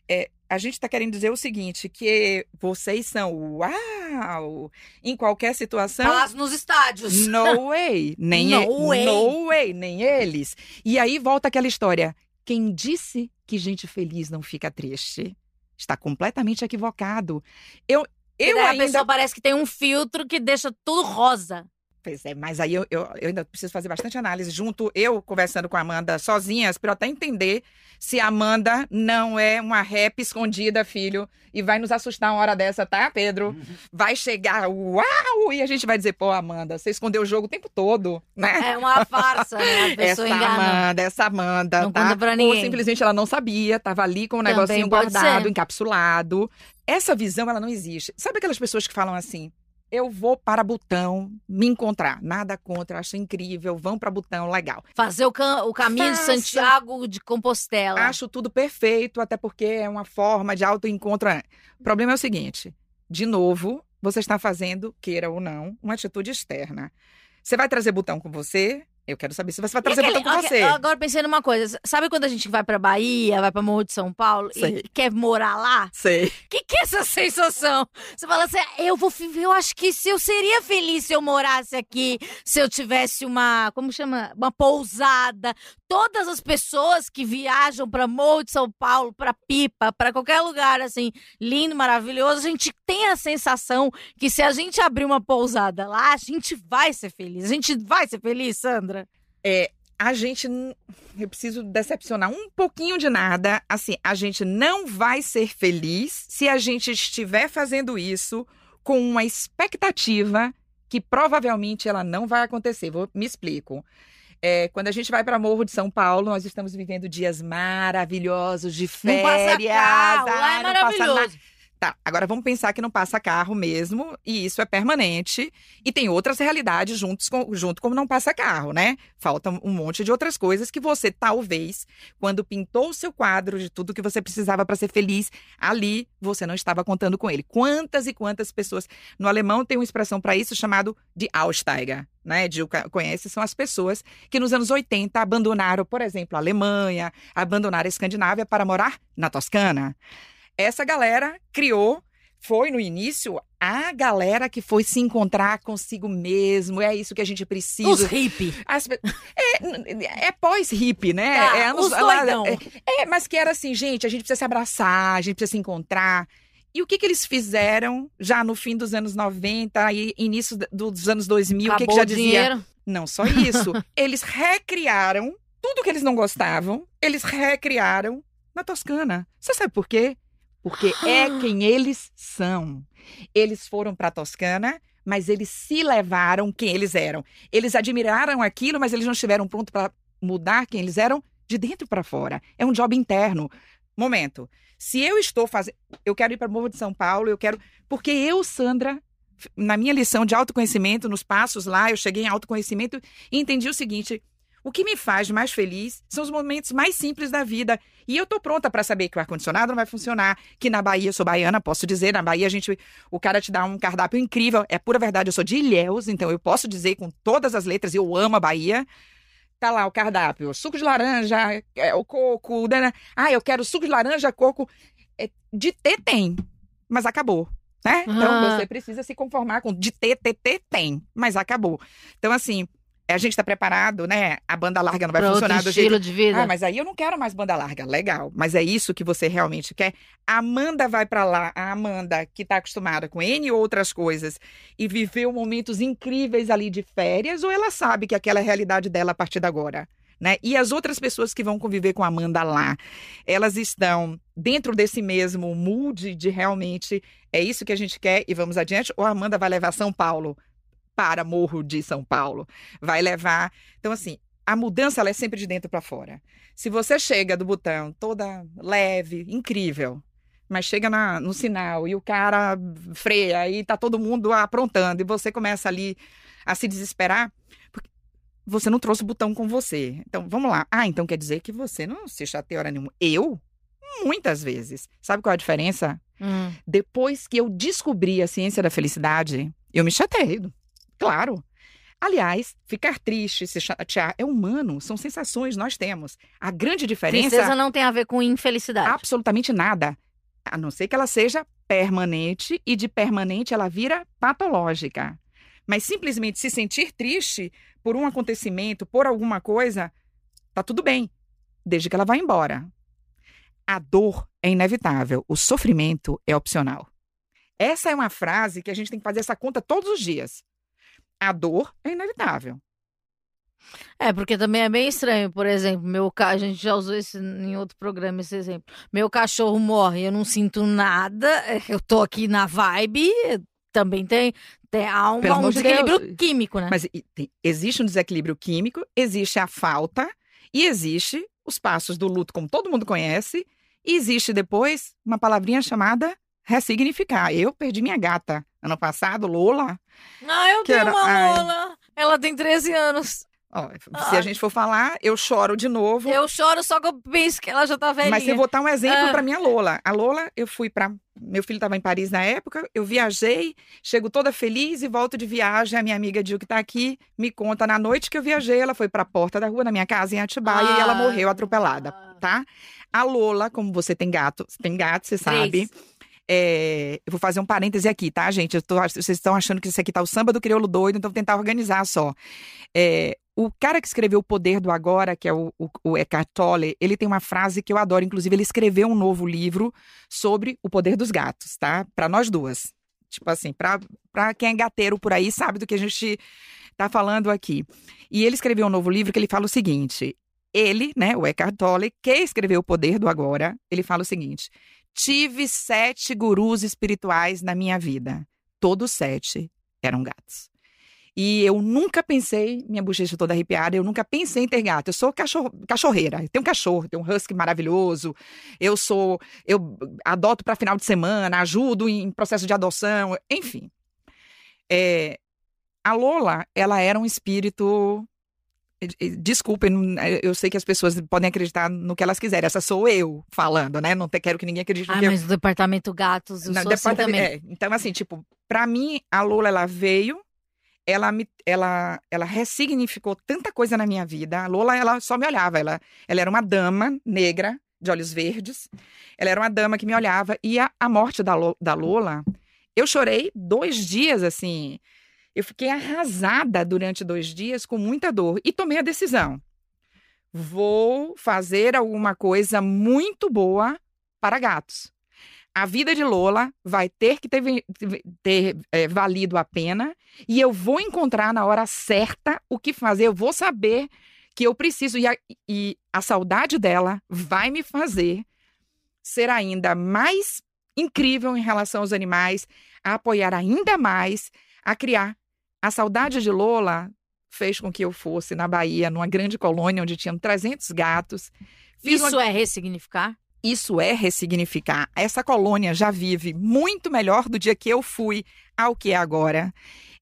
É, a gente está querendo dizer o seguinte, que vocês são uau em qualquer situação. Paz nos estádios. No way. Nem No way. No way, nem eles. E aí volta aquela história. Quem disse que gente feliz não fica triste está completamente equivocado. Eu, eu daí a ainda pessoa parece que tem um filtro que deixa tudo rosa. Pois é, mas aí eu, eu, eu ainda preciso fazer bastante análise junto, eu conversando com a Amanda sozinhas, para eu até entender se a Amanda não é uma rap escondida, filho, e vai nos assustar uma hora dessa, tá, Pedro? *laughs* Vai chegar, uau! E a gente vai dizer, pô, Amanda, você escondeu o jogo o tempo todo, né? É uma farsa, né? A Essa pessoa engana. Amanda, essa Amanda, Não tá? conta pra Ou ninguém. simplesmente ela não sabia, tava ali com um Também negocinho guardado, ser. encapsulado. Essa visão, ela não existe. Sabe aquelas pessoas que falam assim, eu vou para Butão me encontrar. Nada contra, acho incrível, vão para Butão, legal. Fazer o, cam- o caminho de Faça. Santiago de Compostela. Acho tudo perfeito, até porque é uma forma de autoencontro. O problema é o seguinte, de novo, você está fazendo, queira ou não, uma atitude externa. Você vai trazer Butão com você? Eu quero saber se você vai trazer aquele- Butão com você. Agora pensei numa coisa. Sabe quando a gente vai pra Bahia, vai pra Morro de São Paulo Sei. e quer morar lá? Sei. Que que é essa sensação? Você fala assim, eu vou, eu acho que se eu seria feliz se eu morasse aqui, se eu tivesse uma, como chama, uma pousada. Todas as pessoas que viajam pra Morro de São Paulo, pra Pipa, pra qualquer lugar assim lindo, maravilhoso, a gente tem a sensação que se a gente abrir uma pousada lá, a gente vai ser feliz. A gente vai ser feliz, Sandra. A gente. Eu preciso decepcionar um pouquinho de nada. Assim, a gente não vai ser feliz se a gente estiver fazendo isso com uma expectativa que provavelmente ela não vai acontecer. Vou, me explico. É, quando a gente vai para Morro de São Paulo, nós estamos vivendo dias maravilhosos de Não passa férias. carro, lá Ah, é não passa nada. maravilhoso. Tá, agora vamos pensar que não passa carro mesmo, e isso é permanente, e tem outras realidades juntos com, junto como não passa carro, né? Falta um monte de outras coisas que você, talvez, quando pintou o seu quadro de tudo que você precisava para ser feliz, ali você não estava contando com ele. Quantas e quantas pessoas. No alemão tem uma expressão para isso chamado de Aussteiger. Né, Gil conhece, são as pessoas que nos anos 80 abandonaram, por exemplo, a Alemanha, abandonaram a Escandinávia para morar na Toscana essa galera criou, foi no início a galera que foi se encontrar consigo mesmo. É isso que a gente Os precisa. hippie. As é, é pós-hip, né? Tá, é anos- os doidão. é, é, mas que era assim, gente, a gente precisa se abraçar, a gente precisa se encontrar. E o que, que eles fizeram já no fim dos anos 90 e início dos anos 2000? o que, que Acabou já dizia? dinheiro. Não só isso. *laughs* eles recriaram tudo que eles não gostavam, eles recriaram na Toscana. Você sabe por quê? Porque é *gasps* quem eles são. Eles foram para a Toscana, mas eles se levaram quem eles eram. Eles admiraram aquilo, mas eles não estiveram prontos para mudar quem eles eram de dentro para fora. É um job interno. Momento. Se eu estou fazendo, eu quero ir para Morro de São Paulo, eu quero, porque eu, Sandra, na minha lição de autoconhecimento, nos passos lá, eu cheguei em autoconhecimento e entendi o seguinte: o que me faz mais feliz são os momentos mais simples da vida. E eu tô pronta para saber que o ar-condicionado não vai funcionar, que na Bahia, eu sou baiana, posso dizer, na Bahia a gente, o cara te dá um cardápio incrível. É pura verdade, eu sou de Ilhéus, então eu posso dizer com todas as letras, eu amo a Bahia. Tá lá o cardápio, suco de laranja, é, o coco, ah, eu quero suco de laranja, coco. É, de ter tem, mas acabou. Né? Então Ah. você precisa se conformar com de ter, ter, ter, tem, mas acabou. Então, assim, a gente tá preparado, né? A banda larga não vai outro funcionar do jeito estilo de vida. ah, mas aí eu não quero mais banda larga. Legal. Mas é isso que você realmente quer? A Amanda vai pra lá, a Amanda que tá acostumada com N outras coisas e viveu momentos incríveis ali de férias, ou ela sabe que aquela é a realidade dela a partir de agora? Né? E as outras pessoas que vão conviver com a Amanda lá, elas estão dentro desse mesmo mood de realmente é isso que a gente quer e vamos adiante? Ou a Amanda vai levar São Paulo para Morro de São Paulo? Vai levar. Então, assim, a mudança ela é sempre de dentro para fora. Se você chega do botão toda leve, incrível, mas chega na- no sinal e o cara freia e tá todo mundo aprontando e você começa ali a se desesperar, porque você não trouxe o botão com você. Então, vamos lá. Ah, então quer dizer que você não se chateia hora nenhuma. Eu? Muitas vezes. Sabe qual é a diferença? Hum. Depois que eu descobri a ciência da felicidade, eu me chateei. Claro. Aliás, ficar triste, se chatear é humano, são sensações nós temos. A grande diferença Tristeza não tem a ver com infelicidade. absolutamente nada. A não ser que ela seja permanente e de permanente ela vira patológica. Mas simplesmente se sentir triste por um acontecimento, por alguma coisa, tá tudo bem, desde que ela vá embora. A dor é inevitável, o sofrimento é opcional. Essa é uma frase que a gente tem que fazer essa conta todos os dias. A dor é inevitável. É, porque também é bem estranho, por exemplo, meu a gente já usou esse em outro programa esse exemplo. Meu cachorro morre, eu não sinto nada, *laughs* eu tô aqui na vibe, também tem, tem há um, um desequilíbrio Deus. químico, né? Mas tem- existe um desequilíbrio químico, existe a falta e existe os passos do luto, como todo mundo conhece, e existe depois uma palavrinha chamada ressignificar. Eu perdi minha gata ano passado, Lola. Ah, eu tenho era- uma ai. Lola. Ela tem 13 anos. Ó, se Ah. a gente for falar, eu choro de novo. Eu choro só que eu penso que ela já tá velhinha. Mas eu vou dar um exemplo Ah. para minha Lola. A Lola, eu fui para meu filho estava em Paris na época, eu viajei, chego toda feliz e volto de viagem. A minha amiga Dil, que está aqui, me conta na noite que eu viajei, ela foi para a porta da rua, na minha casa em Atibaia, e ela Ah. morreu atropelada, tá? A Lola, como você tem gato, você tem gato, você sabe. É, eu vou fazer um parêntese aqui, tá, gente? Eu tô- vocês estão achando que isso aqui tá o samba do crioulo doido, então vou tentar organizar só. É, o cara que escreveu O Poder do Agora, que é o, o, o Eckhart Tolle, ele tem uma frase que eu adoro. Inclusive, ele escreveu um novo livro sobre o poder dos gatos, tá? Para nós duas. Tipo assim, para quem é gateiro por aí, sabe do que a gente tá falando aqui. E ele escreveu um novo livro que ele fala o seguinte: ele, né, o Eckhart Tolle, que escreveu O Poder do Agora, ele fala o seguinte: tive sete gurus espirituais na minha vida. Todos sete eram gatos. E eu nunca pensei, minha bochecha toda arrepiada, eu nunca pensei em ter gato. Eu sou cachorro, cachorreira. Eu tenho um cachorro, tenho um husky maravilhoso. Eu sou, eu adoto para final de semana, ajudo em processo de adoção, enfim. É, a Lola, ela era um espírito. Desculpem, eu sei que as pessoas podem acreditar no que elas quiserem. Essa sou eu falando, né? Não te- quero que ninguém acredite Ah, que eu mas o departamento gatos, eu não, sou assim também. é, então, assim, tipo, pra mim, a Lola, ela veio, ela me, ela, ela ressignificou tanta coisa na minha vida. A Lola, ela só me olhava, ela, ela era uma dama negra, de olhos verdes, ela era uma dama que me olhava, e a, a morte da, da Lola, eu chorei dois dias, assim, eu fiquei arrasada durante dois dias, com muita dor, e tomei a decisão. Vou fazer alguma coisa muito boa para gatos a vida de Lola vai ter que ter, ter, é, valido a pena e eu vou encontrar na hora certa o que fazer. Eu vou saber que eu preciso e a, e a saudade dela vai me fazer ser ainda mais incrível em relação aos animais, a apoiar ainda mais, a criar. A saudade de Lola fez com que eu fosse na Bahia, numa grande colônia onde tinham 300 gatos. Fiz uma Isso é ressignificar? isso é ressignificar. Essa colônia já vive muito melhor do dia que eu fui ao que é agora.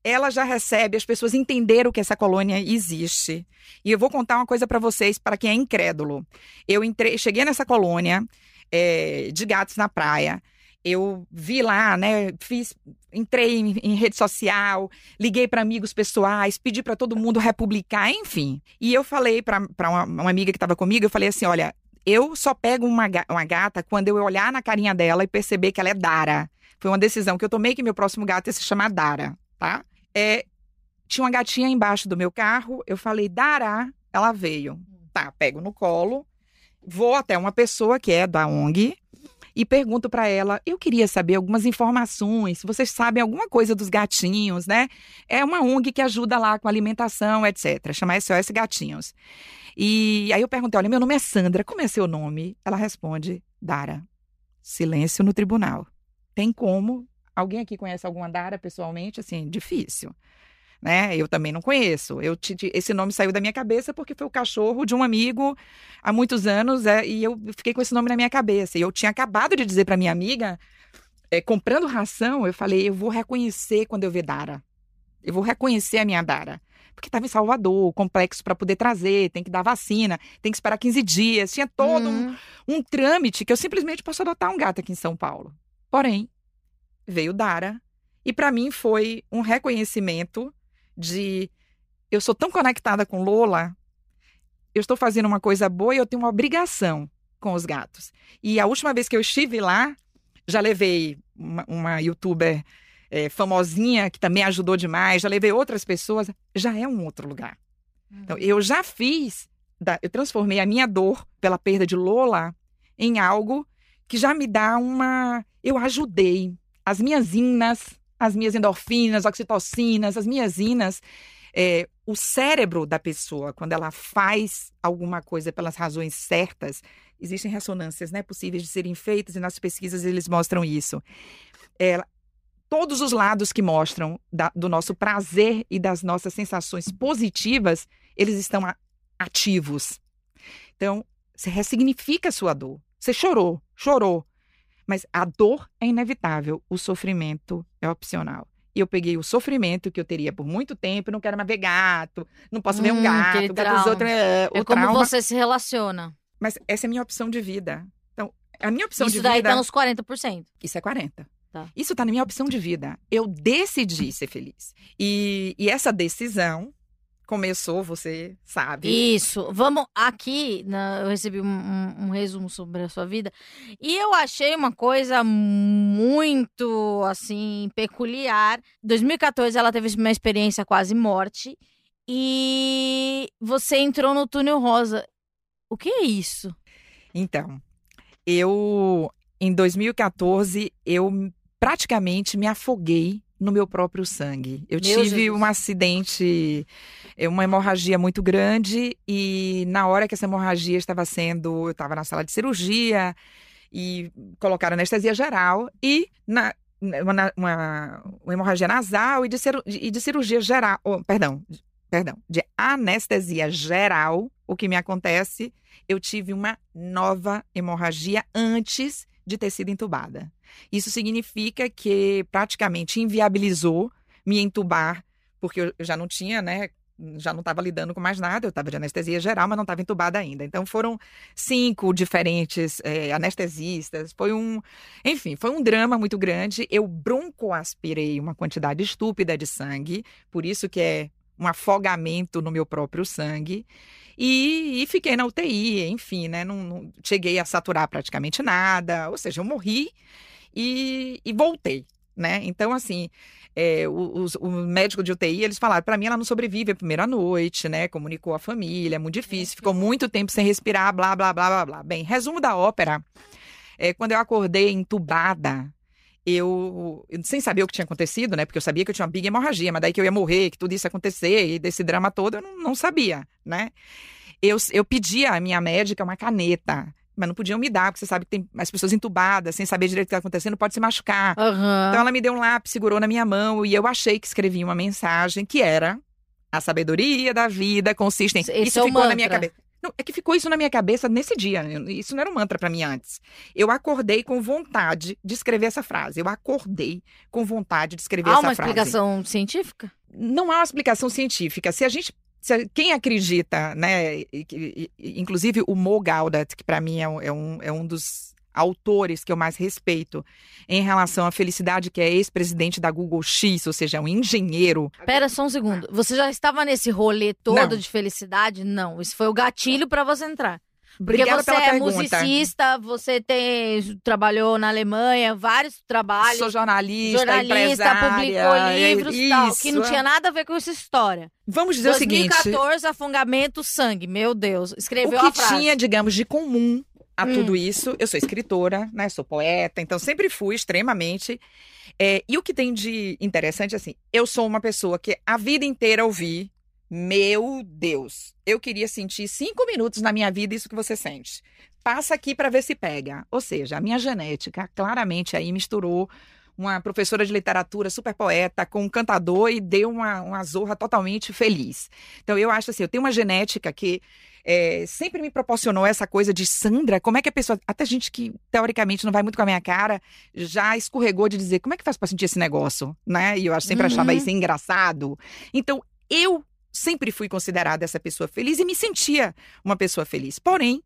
Ela já recebe, as pessoas entenderam que essa colônia existe. E eu vou contar uma coisa para vocês, para quem é incrédulo. Eu entrei, cheguei nessa colônia é, de gatos na praia. Eu vi lá, né? Fiz, entrei em, em rede social, liguei para amigos pessoais, pedi para todo mundo republicar, enfim. E eu falei para uma, uma amiga que estava comigo, eu falei assim, olha, eu só pego uma, uma gata quando eu olhar na carinha dela e perceber que ela é Dara. Foi uma decisão que eu tomei que meu próximo gato ia se chamar Dara, tá? É, tinha uma gatinha embaixo do meu carro, eu falei, Dara, ela veio. Tá, pego no colo, vou até uma pessoa que é da ONG e pergunto pra ela, eu queria saber algumas informações, se vocês sabem alguma coisa dos gatinhos, né? É uma ONG que ajuda lá com alimentação, etc. Chama SOS Gatinhos. E aí eu perguntei, olha, meu nome é Sandra, como é seu nome? Ela responde, Dara. Silêncio no tribunal. Tem como? Alguém aqui conhece alguma Dara pessoalmente? Assim, difícil. Né? Eu também não conheço. Eu te- esse nome saiu da minha cabeça porque foi o cachorro de um amigo há muitos anos é, e eu fiquei com esse nome na minha cabeça. E eu tinha acabado de dizer para minha amiga, é, comprando ração, eu falei, eu vou reconhecer quando eu ver Dara. Eu vou reconhecer a minha Dara. porque estava em Salvador, complexo para poder trazer, tem que dar vacina, tem que esperar 15 dias. Tinha todo Uhum. um, um trâmite que eu simplesmente posso adotar um gato aqui em São Paulo. Porém, veio Dara e para mim foi um reconhecimento de eu sou tão conectada com Lola, eu estou fazendo uma coisa boa e eu tenho uma obrigação com os gatos. E a última vez que eu estive lá, já levei uma, uma youtuber eh, famosinha que também ajudou demais, já levei outras pessoas, já é um outro lugar. Então, eu já fiz, da- eu transformei a minha dor pela perda de Lola em algo que já me dá uma. Eu ajudei. As minhas inas, as minhas endorfinas, oxitocinas, as minhas inas. é, o cérebro da pessoa, quando ela faz alguma coisa pelas razões certas, existem ressonâncias né, possíveis de serem feitas e nas pesquisas eles mostram isso. É, todos os lados que mostram da- do nosso prazer e das nossas sensações positivas, eles estão a- ativos. Então, você ressignifica a sua dor. Você chorou, chorou. Mas a dor é inevitável, o sofrimento é opcional. E eu peguei o sofrimento que eu teria por muito tempo, não quero mais ver gato, não posso ver um Hum, gato, gato trauma. outros é, É como trauma. você se relaciona. Mas essa é a minha opção de vida. Então, a minha opção Isso de daí vida. tá nos 40%. Isso é 40. Tá. Isso tá na minha opção de vida. Eu decidi ser feliz. E, e essa decisão começou, você sabe. Isso. Vamos aqui, na- eu recebi um, um- um resumo sobre a sua vida e eu achei uma coisa muito assim peculiar. 2014 ela teve uma experiência quase morte e você entrou no túnel rosa. O que é isso? Então, eu em 2014 eu praticamente me afoguei no meu próprio sangue. Eu Meu tive Jesus. um acidente, eh, uma hemorragia muito grande e na hora que essa hemorragia estava sendo, eu estava na sala de cirurgia e colocaram anestesia geral e na uma, uma- uma hemorragia nasal e de, ciru- e de cirurgia geral, oh, perdão, perdão, de anestesia geral, o que me acontece, eu tive uma nova hemorragia antes de ter sido entubada. Isso significa que praticamente inviabilizou me entubar, porque eu já não tinha, né? Já não estava lidando com mais nada, eu estava de anestesia geral, mas não estava entubada ainda. Então foram cinco diferentes eh, anestesistas. Foi um. Enfim, foi um drama muito grande. Eu broncoaspirei uma quantidade estúpida de sangue, por isso que é um afogamento no meu próprio sangue. E, e fiquei na UTI, enfim, né? Não, não- cheguei a saturar praticamente nada, ou seja, eu morri e, e voltei, né? Então, assim, é, o, o médico de UTI, eles falaram, para mim ela não sobrevive a primeira noite, né? Comunicou a família, é muito difícil, ficou muito tempo sem respirar, blá, blá, blá, blá, blá. Bem, resumo da ópera, é, quando eu acordei entubada, eu, eu- sem saber o que tinha acontecido, né? Porque eu sabia que eu tinha uma big hemorragia, mas daí que eu ia morrer, que tudo isso ia acontecer, e desse drama todo, eu não, não sabia, né? Eu, eu pedi à minha médica uma caneta, mas não podiam me dar, porque você sabe que tem as pessoas entubadas, sem saber direito o que está acontecendo, pode se machucar. Aham. Então ela me deu um lápis, segurou na minha mão, e eu achei que escrevi uma mensagem que era a sabedoria da vida consiste em. Esse isso é ficou na minha mantra. cabeça. Não, é que ficou isso na minha cabeça nesse dia. eu- Isso não era um mantra para mim antes. Eu acordei com vontade de escrever essa frase. Eu acordei com vontade de escrever Há essa uma frase. explicação científica? Não há uma explicação científica. Se a gente. Quem acredita, né? inclusive o Mo Gaudat, que para mim é um, é, um, é um dos autores que eu mais respeito em relação à felicidade, que é ex-presidente da Google X, ou seja, é um engenheiro. Pera só um segundo. Você já estava nesse rolê todo Não. de felicidade? Não. Isso foi o gatilho pra você entrar. Porque Obrigada você é pergunta. musicista, você tem, trabalhou na Alemanha, vários trabalhos. Sou jornalista, jornalista, publicou livros e tal, que não isso, tinha nada a ver com essa história. Vamos dizer o seguinte. 2014, afogamento, sangue. Meu Deus. Escreveu o a que frase. tinha, digamos, de comum a Hum. tudo isso, eu sou escritora, né? Sou poeta, então sempre fui extremamente. é, e o que tem de interessante, assim, eu sou uma pessoa que a vida inteira ouvi, meu Deus, eu queria sentir cinco minutos na minha vida isso que você sente. Passa aqui para ver se pega. Ou seja, a minha genética claramente aí misturou uma professora de literatura super poeta com um cantador e deu uma, uma zorra totalmente feliz. Então eu acho assim, eu tenho uma genética que é, sempre me proporcionou essa coisa de Sandra, como é que a pessoa, até gente que teoricamente não vai muito com a minha cara, já escorregou de dizer como é que faz para sentir esse negócio, né? E eu sempre achava Uhum. isso engraçado. Então eu sempre fui considerada essa pessoa feliz e me sentia uma pessoa feliz. Porém,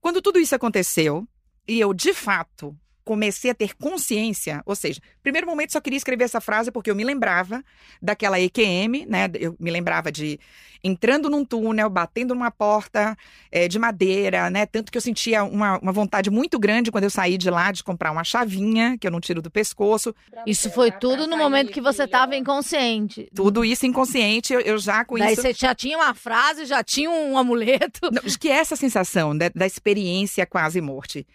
quando tudo isso aconteceu e eu de fato comecei a ter consciência, ou seja, primeiro momento só queria escrever essa frase porque eu me lembrava daquela EQM, né? Eu me lembrava de entrando num túnel, batendo numa porta é, de madeira, né? Tanto que eu sentia uma, uma vontade muito grande quando eu saí de lá de comprar uma chavinha que eu não tiro do pescoço. Isso foi tudo no momento que você estava inconsciente. Tudo isso inconsciente, eu, eu já com Daí isso. você já tinha uma frase, já tinha um amuleto. Não, que é essa sensação da, da experiência quase morte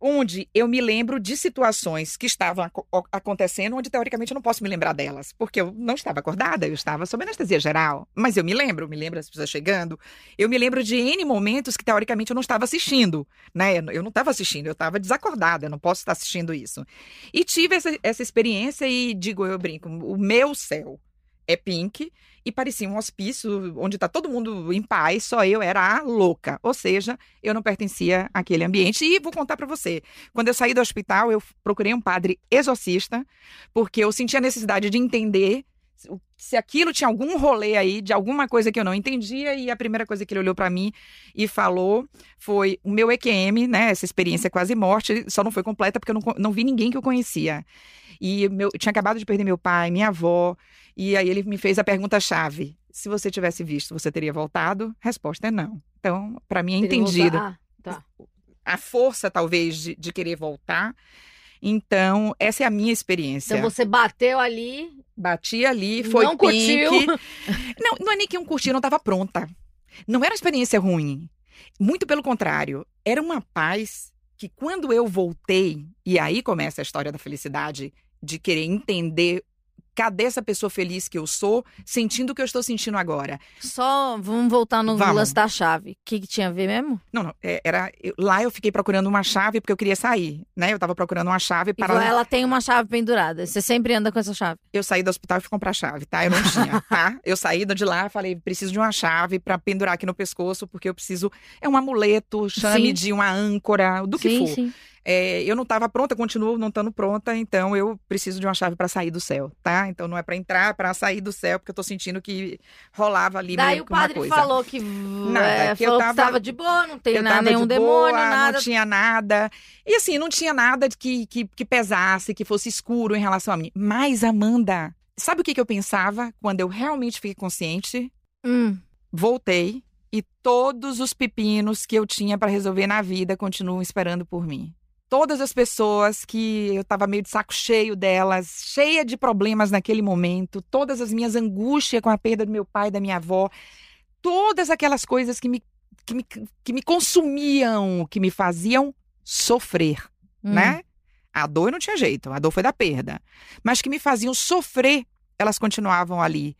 onde eu me lembro de situações que estavam ac acontecendo, onde teoricamente eu não posso me lembrar delas, porque eu não estava acordada, eu estava sob anestesia geral. Mas eu me lembro, me lembro das pessoas chegando, eu me lembro de N momentos que teoricamente eu não estava assistindo, né? Eu não estava assistindo, eu estava desacordada, eu não posso estar assistindo isso. E tive essa, essa experiência e digo, eu brinco, o meu céu é pink e parecia um hospício onde está todo mundo em paz, só eu era a louca. Ou seja, eu não pertencia àquele ambiente. E vou contar para você. Quando eu saí do hospital, eu procurei um padre exorcista, porque eu sentia a necessidade de entender se aquilo tinha algum rolê aí de alguma coisa que eu não entendia e a primeira coisa que ele olhou para mim e falou foi o meu EQM, né, essa experiência quase morte, só não foi completa porque eu não, não vi ninguém que eu conhecia. E meu, eu tinha acabado de perder meu pai, minha avó, e aí ele me fez a pergunta-chave: se você tivesse visto, você teria voltado? Resposta é não. Então, para mim é entendido. Ah, tá. A força, talvez, de, de querer voltar. Então, essa é a minha experiência. Então você bateu ali. Bati ali, foi não pink. curtiu. *laughs* Não, não é nem que eu curti, eu não estava pronta. Não era uma experiência ruim. Muito pelo contrário. Era uma paz que quando eu voltei, e aí começa a história da felicidade, de querer entender cadê essa pessoa feliz que eu sou, sentindo o que eu estou sentindo agora. Só vamos voltar no Vamos. lance da chave. O que, que tinha a ver mesmo? Não, não, é, era eu- lá eu fiquei procurando uma chave porque eu queria sair, né? Eu tava procurando uma chave para ela tem uma chave pendurada. Você sempre anda com essa chave. eu saí do hospital e fui comprar chave, tá? Eu não tinha, *laughs* tá? Eu saí de lá, falei, preciso de uma chave para pendurar aqui no pescoço porque eu preciso é um amuleto, chame Sim. de uma âncora, do que sim, for. sim. É, eu não estava pronta, continuo não estando pronta, então eu preciso de uma chave para sair do céu, tá? Então não é para entrar, é para sair do céu, porque eu tô sentindo que rolava ali Daí meio o padre coisa. falou que, Nada, é, que eu estava de boa, não tem nada, nenhum de demônio, boa, nada. não tinha nada. E assim, não tinha nada que, que, que pesasse, que fosse escuro em relação a mim. Mas, Amanda, sabe o que, que eu pensava quando eu realmente fiquei consciente? Hum, Voltei e todos os pepinos que eu tinha para resolver na vida continuam esperando por mim. Todas as pessoas que eu estava meio de saco cheio delas, cheia de problemas naquele momento, todas as minhas angústias com a perda do meu pai e da minha avó, todas aquelas coisas que me, que me, que me consumiam, que me faziam sofrer hum. né? A dor não tinha jeito, a dor foi da perda. Mas que me faziam sofrer, elas continuavam ali.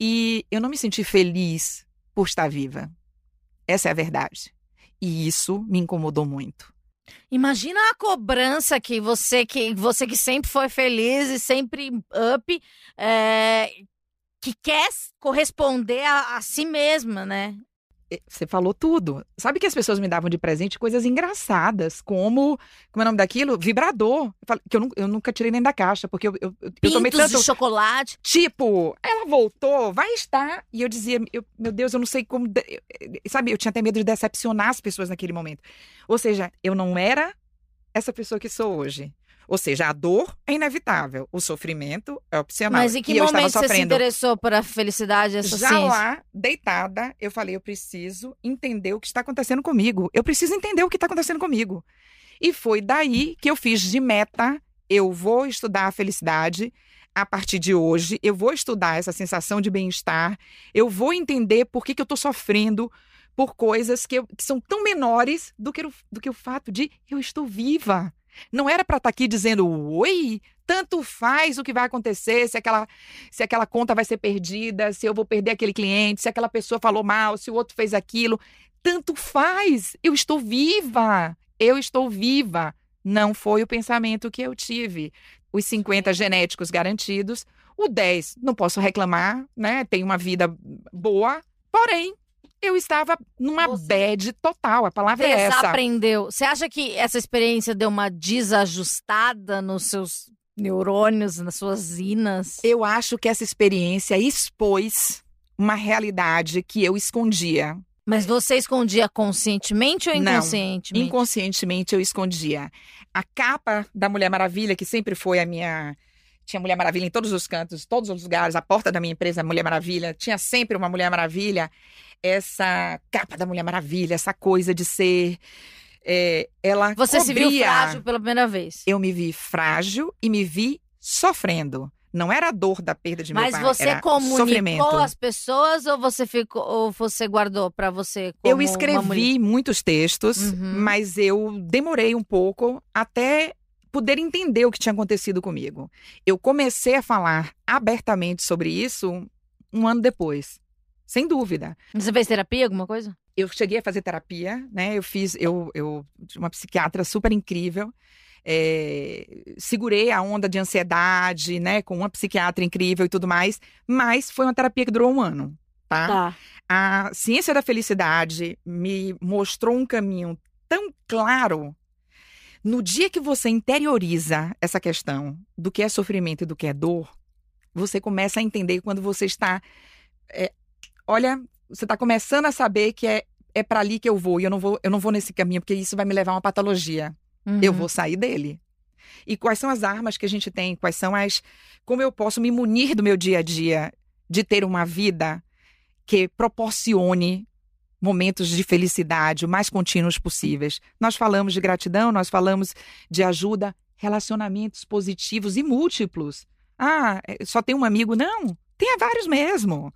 E eu não me senti feliz por estar viva. Essa é a verdade. E isso me incomodou muito. Imagina a cobrança que você que você que sempre foi feliz e sempre up, é, que quer corresponder a, a si mesma, né? E Você falou tudo. Sabe que as pessoas me davam de presente coisas engraçadas, como, como é o nome daquilo? Vibrador. Que eu, eu nunca tirei nem da caixa, porque eu, eu, eu, tomei tanto. de chocolate. Tipo, ela voltou, vai estar. E eu dizia, eu- meu Deus, eu não sei como. eh, Sabe, eu tinha até medo de decepcionar as pessoas naquele momento. Ou seja, eu não era essa pessoa que sou hoje. Ou seja, a dor é inevitável, o sofrimento é opcional. Mas em que e momento você se interessou por a felicidade, essa Já ciência? lá, deitada, eu falei, eu preciso entender o que está acontecendo comigo. Eu preciso entender o que está acontecendo comigo. E foi daí que eu fiz de meta, eu vou estudar a felicidade a partir de hoje, eu vou estudar essa sensação de bem-estar, eu vou entender por que, que eu estou sofrendo por coisas que, eu- que são tão menores do que, o, do que o fato de eu estou viva. Não era para estar aqui dizendo, oi, tanto faz o que vai acontecer, se aquela se aquela conta vai ser perdida, se eu vou perder aquele cliente, se aquela pessoa falou mal, se o outro fez aquilo. Tanto faz. Eu estou viva. Eu estou viva. Não foi o pensamento que eu tive. Os 50 genéticos garantidos, o 10, não posso reclamar, né? Tenho uma vida boa, porém, eu estava numa Você- bad total. A palavra é essa. Desaprendeu. Você acha que essa experiência deu uma desajustada nos seus neurônios, nas suas inas? Eu acho que essa experiência expôs uma realidade que eu escondia. Mas você escondia conscientemente ou Não, inconscientemente? Inconscientemente eu escondia. A capa da Mulher Maravilha, que sempre foi a minha. Tinha Mulher Maravilha em todos os cantos, todos os lugares. A porta da minha empresa, Mulher Maravilha, tinha sempre uma Mulher Maravilha. Essa capa da Mulher Maravilha, essa coisa de ser. é, ela Você se viu cobria- frágil pela primeira vez. Eu me vi frágil e me vi sofrendo. Não era a dor da perda de meu Mas pai, você era comunicou sofrimento. às pessoas ou você ficou ou você guardou pra você Eu escrevi muitos textos, Uhum. mas eu demorei um pouco até poder entender o que tinha acontecido comigo. Eu comecei a falar abertamente sobre isso um ano depois, sem dúvida. Você fez terapia, alguma coisa? Eu cheguei a fazer terapia, né? Eu fiz, eu, eu uma psiquiatra super incrível. é, segurei a onda de ansiedade, né? Com uma psiquiatra incrível e tudo mais. Mas foi uma terapia que durou um ano, tá? Tá. A ciência da felicidade me mostrou um caminho tão claro. No dia que você interioriza essa questão do que é sofrimento e do que é dor, você começa a entender quando você está. é, olha, você está começando a saber que é, é para ali que eu vou e eu não vou, eu não vou nesse caminho, porque isso vai me levar a uma patologia eu Uhum. vou sair dele. E quais são as armas que a gente tem? Quais são as. Como eu posso me munir do meu dia a dia de ter uma vida que proporcione momentos de felicidade o mais contínuos possíveis? Nós falamos de gratidão, nós falamos de ajuda, relacionamentos positivos e múltiplos. Ah, é, só tem um amigo? Não, tenha vários mesmo.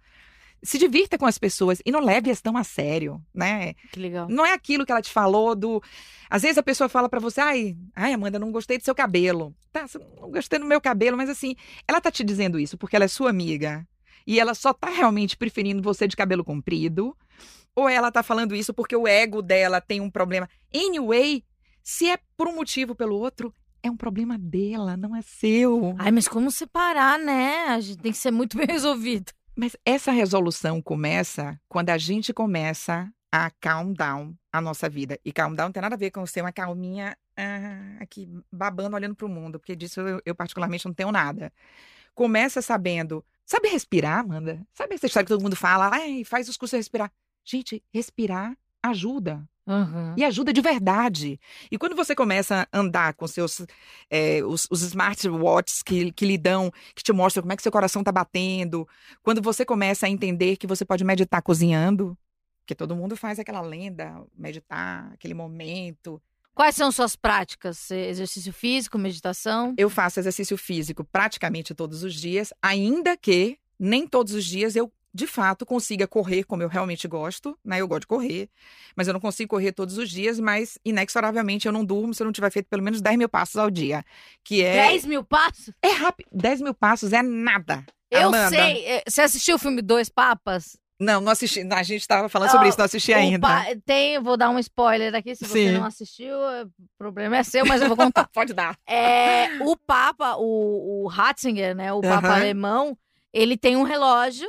Se divirta com as pessoas e não leve-as tão a sério, né? Que legal. Não é aquilo que ela te falou do. Às vezes a pessoa fala pra você, ai, ai, Amanda, não gostei do seu cabelo. Tá, não gostei do meu cabelo, mas assim, ela tá te dizendo isso porque ela é sua amiga. E ela só tá realmente preferindo você de cabelo comprido. Ou ela tá falando isso porque o ego dela tem um problema. Anyway, se é por um motivo ou pelo outro, é um problema dela, não é seu. Ai, mas como separar, né? A gente tem que ser muito bem *laughs* resolvido. Mas essa resolução começa quando a gente começa a calm down a nossa vida. E calm down não tem nada a ver com ser uma calminha ah, aqui babando, olhando para o mundo, porque disso eu, eu particularmente não tenho nada. Começa sabendo, sabe respirar, Amanda? Sabe essa história que todo mundo fala? Ai, faz os cursos de respirar. Gente, respirar ajuda. Uhum. E ajuda de verdade. E quando você começa a andar com seus é, os, os smartwatches que, que lhe dão, que te mostram como é que seu coração tá batendo, quando você começa a entender que você pode meditar cozinhando, porque todo mundo faz aquela lenda, meditar, aquele momento. Quais são suas práticas? Exercício físico, meditação? Eu faço exercício físico praticamente todos os dias, ainda que nem todos os dias eu de fato consiga correr como eu realmente gosto, né? Eu gosto de correr, mas eu não consigo correr todos os dias, mas inexoravelmente eu não durmo se eu não tiver feito pelo menos 10 mil passos ao dia. Que é. 10 mil passos? É rápido. 10 mil passos é nada. Eu Amanda. sei. É, Você assistiu o filme Dois Papas? Não, não assisti. A gente estava falando sobre Oh, isso, não assisti ainda. pa- Tem, vou dar um spoiler aqui. Se você Sim. não assistiu, o problema é seu, mas eu vou contar. *laughs* Pode dar. É, o Papa, o, o Ratzinger, né? O Papa Aham. alemão, ele tem um relógio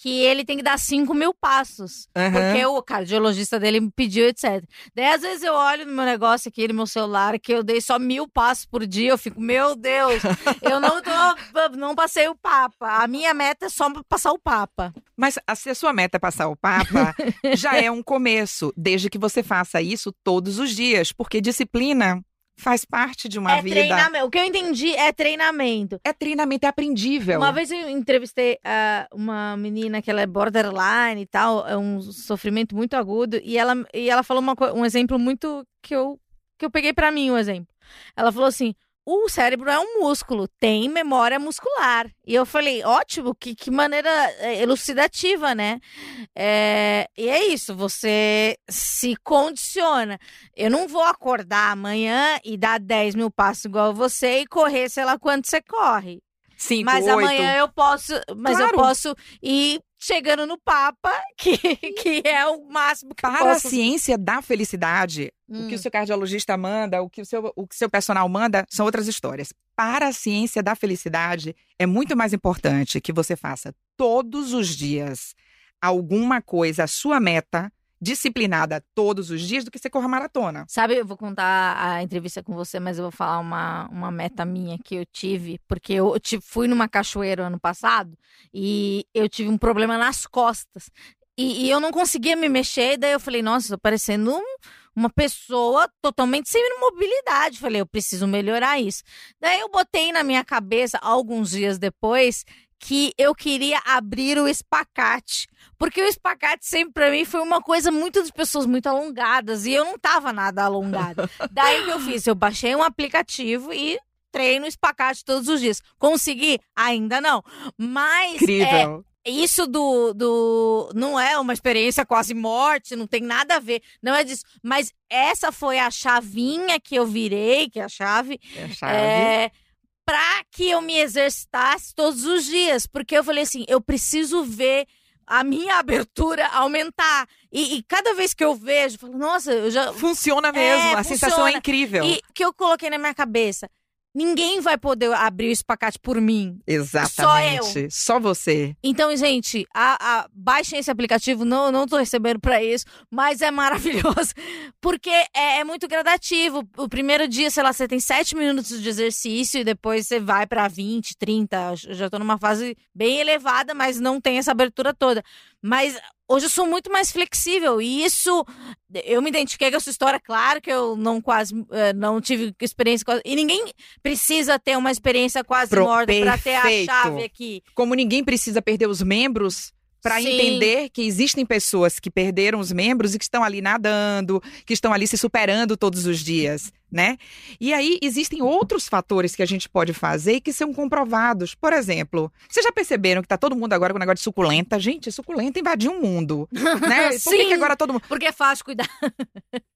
que ele tem que dar 5 mil passos. Aham. Porque o cardiologista dele me pediu, etc. Daí, às vezes, eu olho no meu negócio aqui, no meu celular, que eu dei só mil passos por dia. Eu fico, meu Deus, eu não tô, *laughs* não passei o Papa. A minha meta é só passar o Papa. Mas se a sua meta é passar o Papa, *laughs* já é um começo, desde que você faça isso todos os dias, porque disciplina faz parte de uma é vida. treinamento. O que eu entendi é treinamento. É treinamento, é aprendível. Uma vez eu entrevistei ah, uma menina que ela é borderline e tal, é um sofrimento muito agudo, e ela, e ela falou uma um exemplo muito que eu, que eu peguei pra mim, um exemplo. Ela falou assim: o cérebro é um músculo, tem memória muscular. E eu falei, ótimo, que, que maneira é, elucidativa, né? É, e é isso, você se condiciona. Eu não vou acordar amanhã e dar 10 mil passos igual você e correr, sei lá quanto você corre. Cinco, Mas oito. amanhã eu posso, mas eu Claro. posso ir chegando no Papa, *laughs* que, que é o máximo que Para a posso. ciência da felicidade, o Hum. que o seu cardiologista manda, o que o seu, o que o seu personal manda, são outras histórias. Para a ciência da felicidade, é muito mais importante que você faça todos os dias alguma coisa, a sua meta, disciplinada todos os dias do que você corra maratona. Sabe, eu vou contar a entrevista com você, mas eu vou falar uma, uma meta minha que eu tive, porque eu fui numa cachoeira ano passado e eu tive um problema nas costas. E, e eu não conseguia me mexer, daí eu falei, nossa, tô parecendo um, uma pessoa totalmente sem mobilidade. Falei, eu preciso melhorar isso. Daí eu botei na minha cabeça, alguns dias depois, que eu queria abrir o espacate. Porque o espacate sempre pra mim foi uma coisa muito de pessoas muito alongadas e eu não tava nada alongada. *laughs* Daí que eu fiz, eu baixei um aplicativo e treino espacate todos os dias. Consegui? Ainda não. Mas Incrível. É, isso do, do. Não é uma experiência quase morte, não tem nada a ver. Não é disso. Mas essa foi a chavinha que eu virei, que é a chave. É a chave. É, para que eu me exercitasse todos os dias, porque eu falei assim, eu preciso ver a minha *laughs* abertura aumentar. E, e cada vez que eu vejo, eu falo, nossa, eu já. Funciona mesmo, É, a sensação é funciona. incrível. E que eu coloquei na minha cabeça. Ninguém vai poder abrir o espacate por mim. Exatamente. Só, você. Então, gente, a, a, baixem esse aplicativo. Não, não tô recebendo pra isso, mas é maravilhoso. *laughs* Porque é, é muito gradativo. O primeiro dia, sei lá, você tem sete minutos de exercício e depois você vai pra 20, 30. Eu já tô numa fase bem elevada, mas não tem essa abertura toda. Mas hoje eu sou muito mais flexível. E isso eu me identifiquei com a sua história, claro que eu não quase eh, não tive experiência quase, e ninguém precisa ter uma experiência quase Pro- morta pra ter a chave aqui. Como ninguém precisa perder os membros para entender que existem pessoas que perderam os membros e que estão ali nadando, que estão ali se superando todos os dias, né? E aí existem outros fatores que a gente pode fazer e que são comprovados. Por exemplo, vocês já perceberam que tá todo mundo agora com o negócio de suculenta? Gente, suculenta invadiu o mundo, né? *laughs* Por que, Sim. que agora todo mundo Porque é fácil cuidar.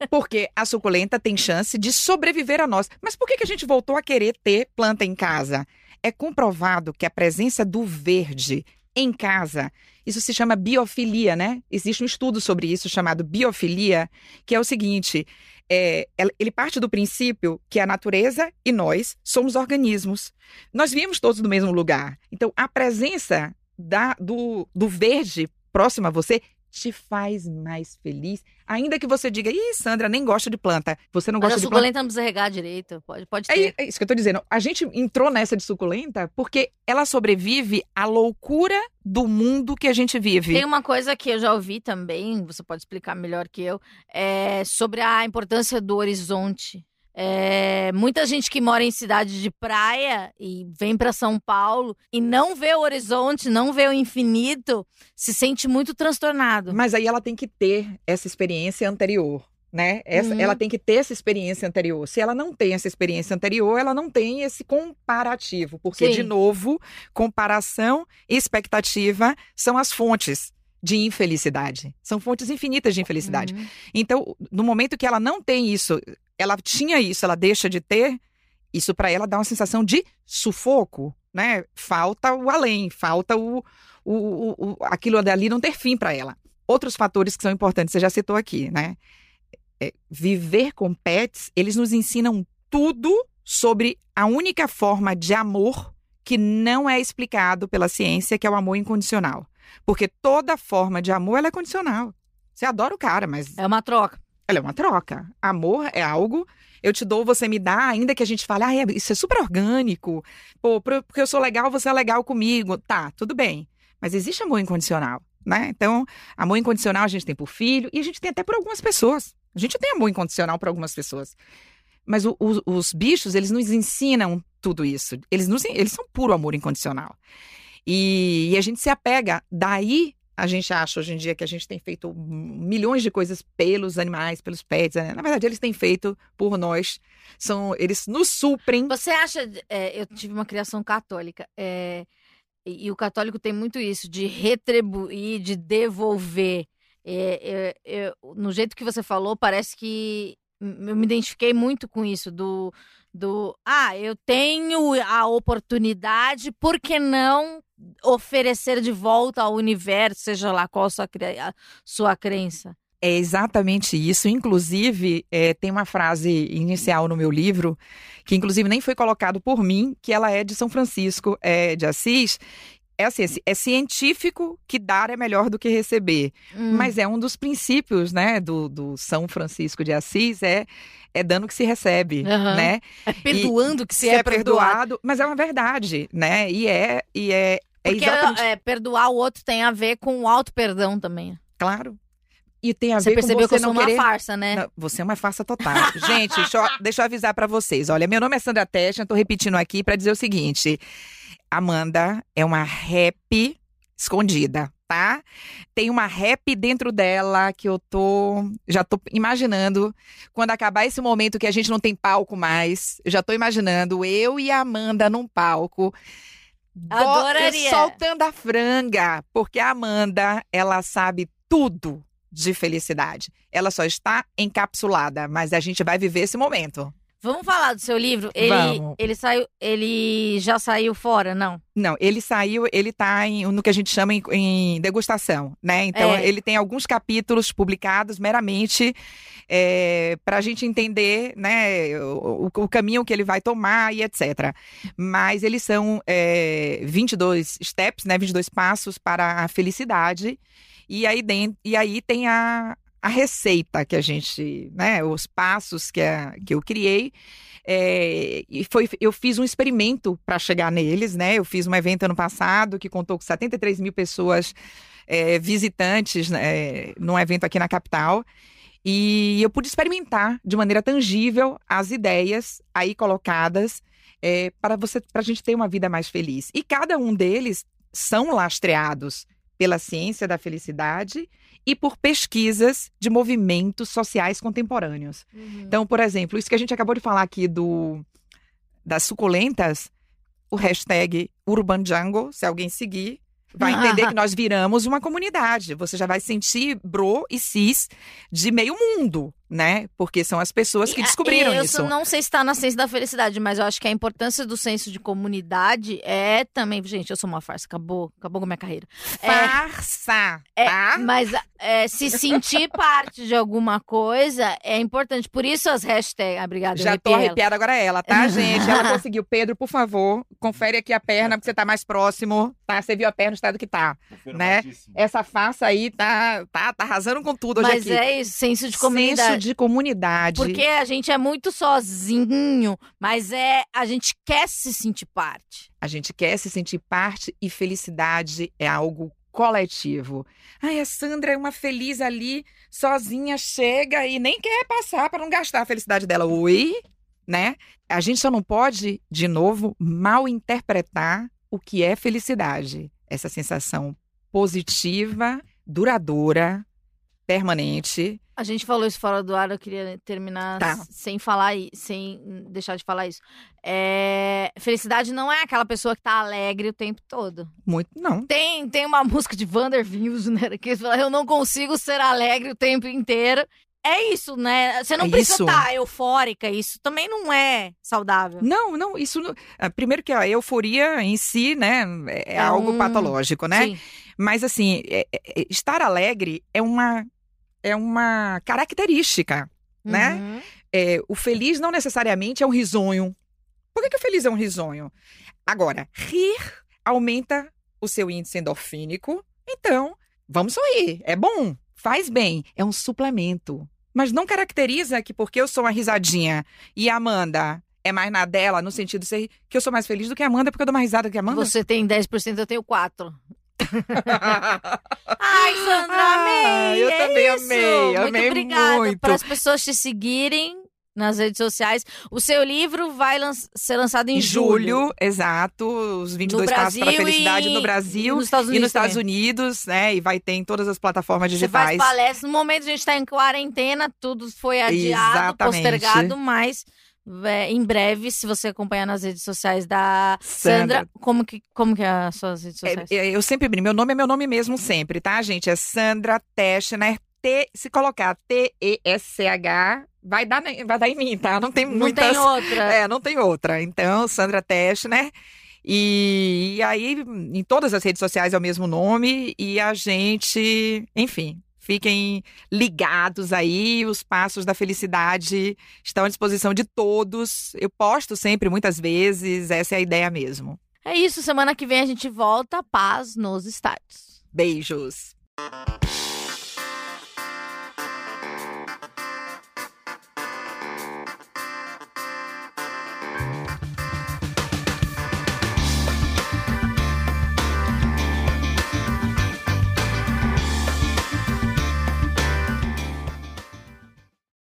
Porque a suculenta tem chance de sobreviver a nós. Mas por que, que a gente voltou a querer ter planta em casa? É comprovado que a presença do verde em casa, isso se chama biofilia, né? Existe um estudo sobre isso chamado biofilia, que é o seguinte: é, ele parte do princípio que a natureza e nós somos organismos. Nós viemos todos do mesmo lugar. Então, a presença da- do, do verde próximo a você te faz mais feliz. Ainda que você diga, ih, Sandra, nem gosta de planta. Você não Mas gosta a de planta. suculenta não precisa regar direito. Pode, pode ter. É, é isso que eu tô dizendo. A gente entrou nessa de suculenta porque ela sobrevive à loucura do mundo que a gente vive. Tem uma coisa que eu já ouvi também, você pode explicar melhor que eu, é sobre a importância do horizonte. É, muita gente que mora em cidade de praia e vem para São Paulo e não vê o horizonte, não vê o infinito, se sente muito transtornado. Mas aí ela tem que ter essa experiência anterior. Né? Essa, Uhum. Ela tem que ter essa experiência anterior. Se ela não tem essa experiência anterior, ela não tem esse comparativo. Porque, Sim. de novo, comparação e expectativa são as fontes de infelicidade. São fontes infinitas de infelicidade. Uhum. Então, no momento que ela não tem isso, ela tinha isso, ela deixa de ter, isso para ela dá uma sensação de sufoco, né? Falta o além, falta o, o, o, o- aquilo dali não ter fim para ela. Outros fatores que são importantes, você já citou aqui, né? É, viver com pets, eles nos ensinam tudo sobre a única forma de amor que não é explicado pela ciência, que é o amor incondicional. Porque toda forma de amor ela é condicional. Você adora o cara, mas É uma troca. ela é uma troca. Amor é algo, eu te dou, você me dá, ainda que a gente fale, ah, é- isso é super orgânico. Pô, porque eu sou legal, você é legal comigo. Tá, tudo bem. Mas existe amor incondicional, né? Então, amor incondicional a gente tem por filho e a gente tem até por algumas pessoas. A gente tem amor incondicional por algumas pessoas. Mas o- o- os bichos, eles nos ensinam tudo isso. Eles, nos, eles são puro amor incondicional. E, e a gente se apega. Daí a gente acha hoje em dia que a gente tem feito milhões de coisas pelos animais, pelos pets. né? Na verdade, eles têm feito por nós. São, eles nos suprem. Você acha. é, eu tive uma criação católica. é, e, o católico tem muito isso, de retribuir, de devolver. É, é, é, no jeito que você falou, parece que eu me identifiquei muito com isso, do. Do, ah, eu tenho a oportunidade, por que não oferecer de volta ao universo, seja lá qual a sua, sua crença? É exatamente isso. Inclusive, é, tem uma frase inicial no meu livro, que inclusive nem foi colocado por mim, que ela é de São Francisco é, de Assis, é assim, é científico que dar é melhor do que receber. Hum. Mas é um dos princípios, né, do, do São Francisco de Assis, é, é dando que se recebe, Aham. né? é perdoando que se, Se é, perdoado. mas é uma verdade, né? E é, e é, é Porque exatamente, é, perdoar o outro tem a ver com o auto-perdão também. claro. E tem a Você ver com você que eu sou não uma querer... farsa, né? Não, você é uma farsa total. *laughs* Gente, deixa eu, deixa eu avisar pra vocês. Olha, meu nome é Sandra Testa, tô repetindo aqui pra dizer o seguinte. Amanda é uma rap escondida, tá? Tem uma rap dentro dela que eu tô. Já tô imaginando. Quando acabar esse momento que a gente não tem palco mais, eu já tô imaginando eu e a Amanda num palco. Adoraria. Soltando a franga. Porque a Amanda, ela sabe tudo de felicidade. Ela só está encapsulada, mas a gente vai viver esse momento. Vamos falar do seu livro? Ele, Vamos. ele saiu. Ele já saiu fora, não? Não, ele saiu, ele tá em, no que a gente chama em, em degustação, né? Então, É. ele tem alguns capítulos publicados meramente para a gente entender, né, o, o- o caminho que ele vai tomar e etc. Mas eles são é, 22 steps, né, 22 passos para a felicidade. E aí, dentro, e aí tem a, a receita que a gente, né, os passos que, a- que eu criei. É, e foi, eu fiz um experimento para chegar neles, né? Eu fiz um evento ano passado que contou com 73 mil pessoas é, visitantes né, num evento aqui na capital. E eu pude experimentar de maneira tangível as ideias aí colocadas é, para você, para a gente ter uma vida mais feliz. E cada um deles são lastreados pela ciência da felicidade e por pesquisas de movimentos sociais contemporâneos. Então, por exemplo, isso que a gente acabou de falar aqui do das suculentas, o hashtag Urban Jungle, se alguém seguir, vai *laughs* entender que nós viramos uma comunidade. Você já vai sentir bro e cis de meio mundo, né? Porque são as pessoas que descobriram e eu isso. não sei se está na ciência da felicidade, mas eu acho que a importância do senso de comunidade é também. Gente, eu sou uma farsa, acabou, acabou com a minha carreira. Farsa, É, tá? Mas é, se sentir *laughs* parte de alguma coisa é importante. Por isso as hashtags. Ah, obrigada, eu Já tô arrepiei ela. arrepiada agora é ela, tá, *laughs* gente? Ela conseguiu. Pedro, por favor, confere aqui a perna, porque você tá mais próximo, tá? Você viu a perna, o estado que tá. Né? Essa farsa aí tá, tá, tá arrasando com tudo hoje Mas aqui. é isso, senso de Senso comunidade. De comunidade. Porque a gente é muito sozinho, mas é a gente quer se sentir parte. A gente quer se sentir parte e felicidade é algo coletivo. Ai, a Sandra é uma feliz ali, sozinha, chega e nem quer passar para não gastar a felicidade dela. Oi? Né? A gente só não pode, de novo, mal interpretar o que é felicidade. Essa sensação positiva, duradoura, permanente. A gente falou isso fora do ar, eu queria terminar Tá. sem falar, sem deixar de falar isso. É, Felicidade não é aquela pessoa que tá alegre o tempo todo. Muito, não. Tem, tem uma música de Vander Wilson que fala, eu não consigo ser alegre o tempo inteiro. É isso, né? Você não É precisa estar eufórica, isso também não é saudável. Não, não, isso não. ah, Primeiro que a euforia em si, né, é, É algo um- patológico, né? Sim. Mas assim, é- é- estar alegre é uma é uma característica. né? Uhum. É, o feliz não necessariamente é um risonho. Por que, que o feliz é um risonho? Agora, rir aumenta o seu índice endorfínico. Então, vamos sorrir. É bom, faz bem, é um suplemento. Mas não caracteriza que porque eu sou uma risadinha e a Amanda é mais na dela, no sentido de ser que eu sou mais feliz do que a Amanda porque eu dou mais risada que a Amanda. Você tem 10%, eu tenho 4%. Ai, Sandra, amei! Ah, eu é também isso. amei, Muito amei obrigada muito. para as pessoas te seguirem nas redes sociais. O seu livro vai lan- ser lançado em, Em julho, exato, os 22 No passos para a felicidade e- no Brasil e nos Estados e Unidos nos Estados. Unidos, né? E vai ter em todas as plataformas Você faz digitais. palestras. No momento a gente está em quarentena, tudo foi adiado, Exatamente. postergado, mas é, em breve, se você acompanhar nas redes sociais da Sandra, Sandra. como que, como que é as suas redes sociais? É, é, eu sempre brinco, meu nome é meu nome mesmo sempre, tá, gente? É Sandra Teschner. T, se colocar T-E-S-C-H, vai dar, vai dar em mim, tá? Não tem Não muitas. tem outra. É, não tem outra. Então, Sandra Teschner. E, e aí, em todas as redes sociais é o mesmo nome. E a gente, enfim, fiquem ligados aí. Os passos da felicidade estão à disposição de todos. Eu posto sempre, muitas vezes. Essa é a ideia mesmo. É isso, semana que vem a gente volta. Paz nos estádios. Beijos.